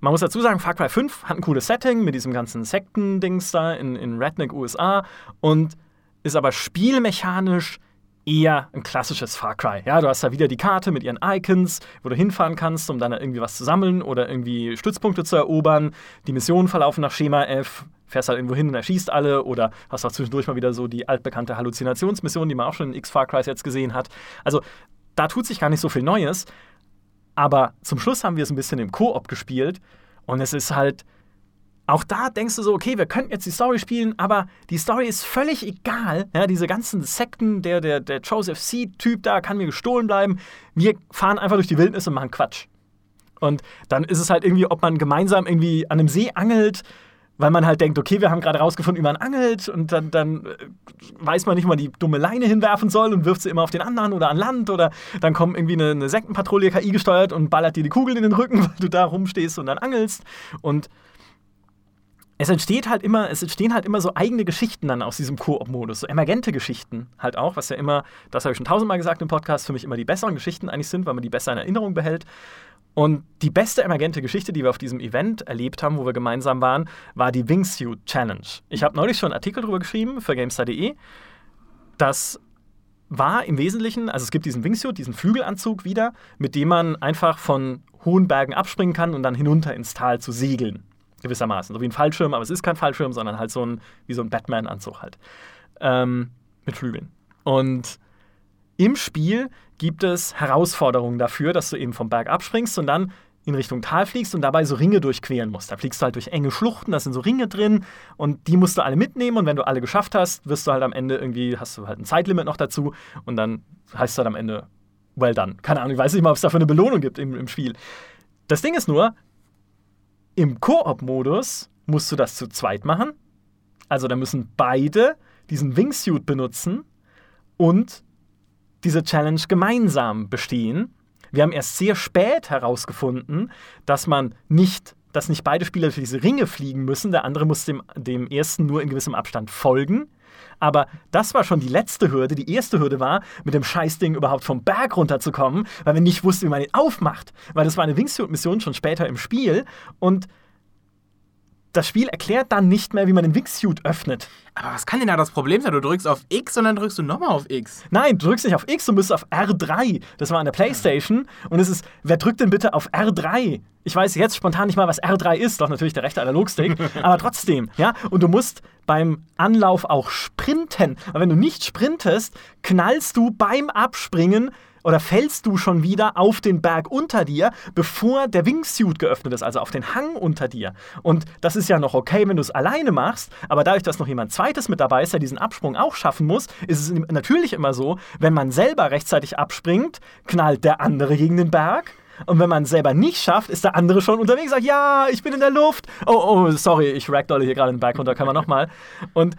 man muss dazu sagen, Far Cry 5 hat ein cooles Setting mit diesem ganzen Sekten-Dings da in, in Redneck, USA. Und ist aber spielmechanisch eher ein klassisches Far Cry. Ja, du hast da wieder die Karte mit ihren Icons, wo du hinfahren kannst, um dann irgendwie was zu sammeln oder irgendwie Stützpunkte zu erobern. Die Missionen verlaufen nach Schema F. Fährst halt irgendwo hin und erschießt alle oder hast auch zwischendurch mal wieder so die altbekannte Halluzinationsmission, die man auch schon in X-Far Cry jetzt gesehen hat. Also da tut sich gar nicht so viel Neues. Aber zum Schluss haben wir es ein bisschen im Koop gespielt und es ist halt auch da denkst du so, okay, wir könnten jetzt die Story spielen, aber die Story ist völlig egal. Ja, diese ganzen Sekten, der, der, der Joseph C-Typ da kann mir gestohlen bleiben. Wir fahren einfach durch die Wildnis und machen Quatsch. Und dann ist es halt irgendwie, ob man gemeinsam irgendwie an einem See angelt, weil man halt denkt, okay, wir haben gerade rausgefunden, wie man angelt und dann, dann äh, weiß man nicht, wo man die dumme Leine hinwerfen soll und wirft sie immer auf den anderen oder an Land oder dann kommt irgendwie eine, eine Sektenpatrouille KI gesteuert und ballert dir die Kugeln in den Rücken, weil du da rumstehst und dann angelst und es entsteht halt immer, es entstehen halt immer so eigene Geschichten dann aus diesem Koop-Modus, so emergente Geschichten halt auch, was ja immer, das habe ich schon tausendmal gesagt im Podcast, für mich immer die besseren Geschichten eigentlich sind, weil man die besser in Erinnerung behält. Und die beste emergente Geschichte, die wir auf diesem Event erlebt haben, wo wir gemeinsam waren, war die Wingsuit Challenge. Ich habe neulich schon einen Artikel darüber geschrieben für GameStar.de. Das war im Wesentlichen, also es gibt diesen Wingsuit, diesen Flügelanzug wieder, mit dem man einfach von hohen Bergen abspringen kann und dann hinunter ins Tal zu segeln gewissermaßen. So wie ein Fallschirm, aber es ist kein Fallschirm, sondern halt so ein, wie so ein Batman-Anzug halt. Ähm, mit Flügeln. Und im Spiel gibt es Herausforderungen dafür, dass du eben vom Berg abspringst und dann in Richtung Tal fliegst und dabei so Ringe durchqueren musst. Da fliegst du halt durch enge Schluchten, da sind so Ringe drin und die musst du alle mitnehmen und wenn du alle geschafft hast, wirst du halt am Ende irgendwie, hast du halt ein Zeitlimit noch dazu und dann heißt es halt am Ende, well done. Keine Ahnung, ich weiß nicht mal, ob es dafür eine Belohnung gibt im, im Spiel. Das Ding ist nur, im Koop-Modus musst du das zu zweit machen. Also da müssen beide diesen Wingsuit benutzen und diese Challenge gemeinsam bestehen. Wir haben erst sehr spät herausgefunden, dass man nicht, dass nicht beide Spieler für diese Ringe fliegen müssen. Der andere muss dem, dem ersten nur in gewissem Abstand folgen. Aber das war schon die letzte Hürde. Die erste Hürde war, mit dem Scheißding überhaupt vom Berg runterzukommen, weil wir nicht wussten, wie man ihn aufmacht. Weil das war eine Wingsuit-Mission schon später im Spiel und das Spiel erklärt dann nicht mehr, wie man den Wingsuit öffnet. Aber was kann denn da das Problem sein? Du drückst auf X und dann drückst du nochmal auf X. Nein, du drückst nicht auf X, du bist auf R3. Das war an der Playstation. Und es ist, wer drückt denn bitte auf R3? Ich weiß jetzt spontan nicht mal, was R3 ist, doch natürlich der rechte Analogstick, aber trotzdem, ja. Und du musst beim Anlauf auch sprinten. Aber wenn du nicht sprintest, knallst du beim Abspringen oder fällst du schon wieder auf den Berg unter dir, bevor der Wingsuit geöffnet ist, also auf den Hang unter dir. Und das ist ja noch okay, wenn du es alleine machst, aber dadurch, dass noch jemand zweites mit dabei ist, der diesen Absprung auch schaffen muss, ist es natürlich immer so, wenn man selber rechtzeitig abspringt, knallt der andere gegen den Berg. Und wenn man es selber nicht schafft, ist der andere schon unterwegs und sagt, ja, ich bin in der Luft. Oh, oh, sorry, ich ragdolle hier gerade den Berg runter, kann man nochmal. Und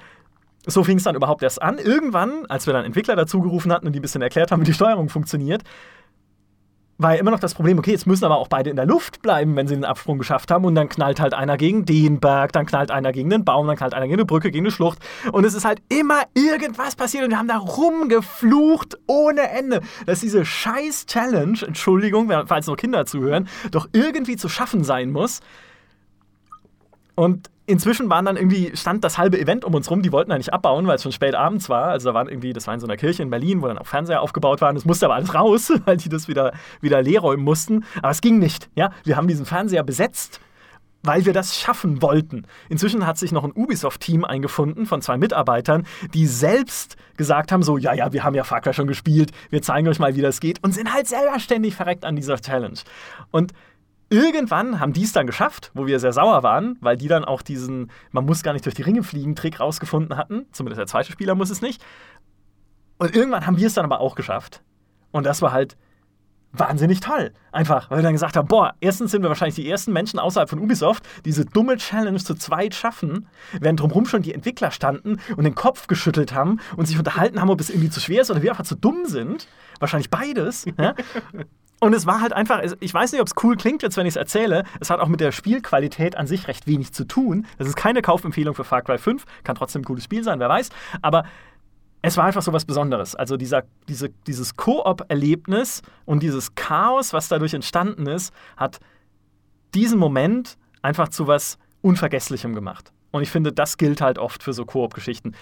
so fing es dann überhaupt erst an. Irgendwann, als wir dann Entwickler dazu gerufen hatten und die ein bisschen erklärt haben, wie die Steuerung funktioniert, war ja immer noch das Problem, okay, jetzt müssen aber auch beide in der Luft bleiben, wenn sie den Absprung geschafft haben. Und dann knallt halt einer gegen den Berg, dann knallt einer gegen den Baum, dann knallt einer gegen eine Brücke, gegen eine Schlucht. Und es ist halt immer irgendwas passiert und wir haben da rumgeflucht ohne Ende. Dass diese scheiß Challenge, Entschuldigung, falls noch Kinder zuhören, doch irgendwie zu schaffen sein muss. Und inzwischen waren dann irgendwie, stand das halbe Event um uns rum, die wollten eigentlich abbauen, weil es schon spät abends war. Also da waren irgendwie, das war in so einer Kirche in Berlin, wo dann auch Fernseher aufgebaut waren. Das musste aber alles raus, weil die das wieder, wieder leer räumen mussten. Aber es ging nicht. Ja? Wir haben diesen Fernseher besetzt weil wir das schaffen wollten. Inzwischen hat sich noch ein Ubisoft-Team eingefunden von zwei Mitarbeitern, die selbst gesagt haben: so, ja, ja, wir haben ja Far Cry schon gespielt, wir zeigen euch mal, wie das geht und sind halt selber ständig verreckt an dieser Challenge. Und Irgendwann haben die es dann geschafft, wo wir sehr sauer waren, weil die dann auch diesen, man muss gar nicht durch die Ringe fliegen, Trick rausgefunden hatten. Zumindest der zweite Spieler muss es nicht. Und irgendwann haben wir es dann aber auch geschafft. Und das war halt wahnsinnig toll. Einfach, weil wir dann gesagt haben, boah, erstens sind wir wahrscheinlich die ersten Menschen außerhalb von Ubisoft, die diese dumme Challenge zu zweit schaffen, während drumherum schon die Entwickler standen und den Kopf geschüttelt haben und sich unterhalten haben, ob es irgendwie zu schwer ist oder wir einfach zu dumm sind. Wahrscheinlich beides. Ja? Und es war halt einfach, ich weiß nicht, ob es cool klingt jetzt, wenn ich es erzähle. Es hat auch mit der Spielqualität an sich recht wenig zu tun. Das ist keine Kaufempfehlung für Far Cry 5, kann trotzdem ein cooles Spiel sein, wer weiß. Aber es war einfach so was Besonderes. Also dieser, diese, dieses Koop-Erlebnis und dieses Chaos, was dadurch entstanden ist, hat diesen Moment einfach zu was Unvergesslichem gemacht. Und ich finde, das gilt halt oft für so Koop-Geschichten.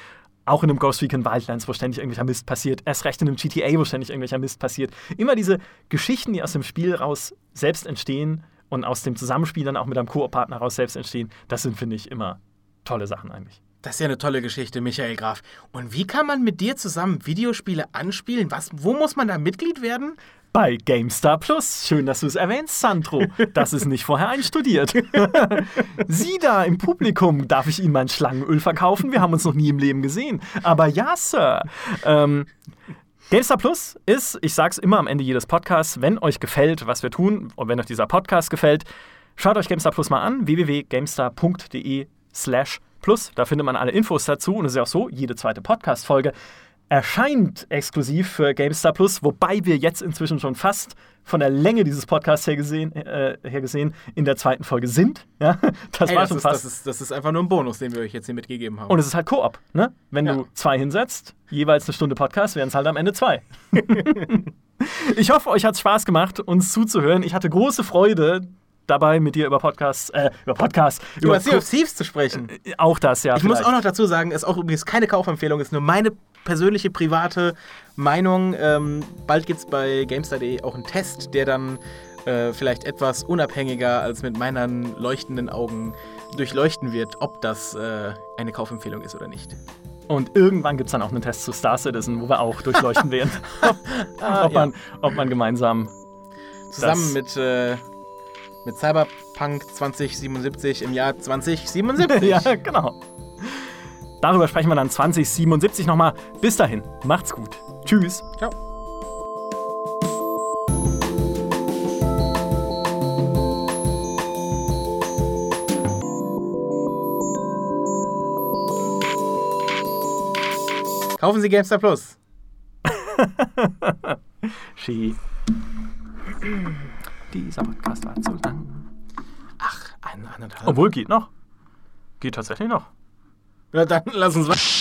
Auch in einem Ghost Recon Wildlands, wo ständig irgendwelcher Mist passiert. Erst recht in einem GTA, wo ständig irgendwelcher Mist passiert. Immer diese Geschichten, die aus dem Spiel raus selbst entstehen und aus dem Zusammenspiel dann auch mit einem Koop-Partner raus selbst entstehen, das sind, finde ich, immer tolle Sachen eigentlich. Das ist ja eine tolle Geschichte, Michael Graf. Und wie kann man mit dir zusammen Videospiele anspielen? Was, wo muss man da Mitglied werden? Bei GameStar Plus. Schön, dass du es erwähnst, Sandro. Das ist nicht vorher einstudiert. Sie da im Publikum, darf ich Ihnen mein Schlangenöl verkaufen? Wir haben uns noch nie im Leben gesehen. Aber ja, Sir. Ähm, GameStar Plus ist, ich sag's immer am Ende jedes Podcasts, wenn euch gefällt, was wir tun und wenn euch dieser Podcast gefällt, schaut euch GameStar Plus mal an, www.gamestar.de slash plus. Da findet man alle Infos dazu und es ist ja auch so, jede zweite Podcast-Folge erscheint exklusiv für GameStar Plus, wobei wir jetzt inzwischen schon fast von der Länge dieses Podcasts her gesehen, äh, her gesehen in der zweiten Folge sind. Ja, das Ey, war das schon ist, fast. Das ist, das ist, einfach nur ein Bonus, den wir euch jetzt hier mitgegeben haben. Und es ist halt Koop. Ne? Wenn ja. du zwei hinsetzt, jeweils eine Stunde Podcast, wären es halt am Ende zwei. ich hoffe, euch hat es Spaß gemacht, uns zuzuhören. Ich hatte große Freude, dabei, mit dir über Podcasts, äh, über Podcasts, über, über Sea of Thieves zu sprechen. Äh, auch das, ja. Ich vielleicht. muss auch noch dazu sagen, ist auch übrigens keine Kaufempfehlung, ist nur meine persönliche private Meinung. Ähm, bald gibt es bei GameStar.de auch einen Test, der dann äh, vielleicht etwas unabhängiger als mit meinen leuchtenden Augen durchleuchten wird, ob das äh, eine Kaufempfehlung ist oder nicht. Und irgendwann gibt es dann auch einen Test zu Star Citizen, wo wir auch durchleuchten werden, ah, ob, man, ob man gemeinsam zusammen mit äh, mit Cyberpunk 2077 im Jahr 2077. ja, genau. Darüber sprechen wir dann 2077 nochmal. Bis dahin, macht's gut. Tschüss. Ciao. Kaufen Sie GameStar Plus. Ski. Dieser Podcast war zu lang. Ach, ein, anderthalb. Obwohl, geht noch. Geht tatsächlich noch. Ja, dann lass uns weiter.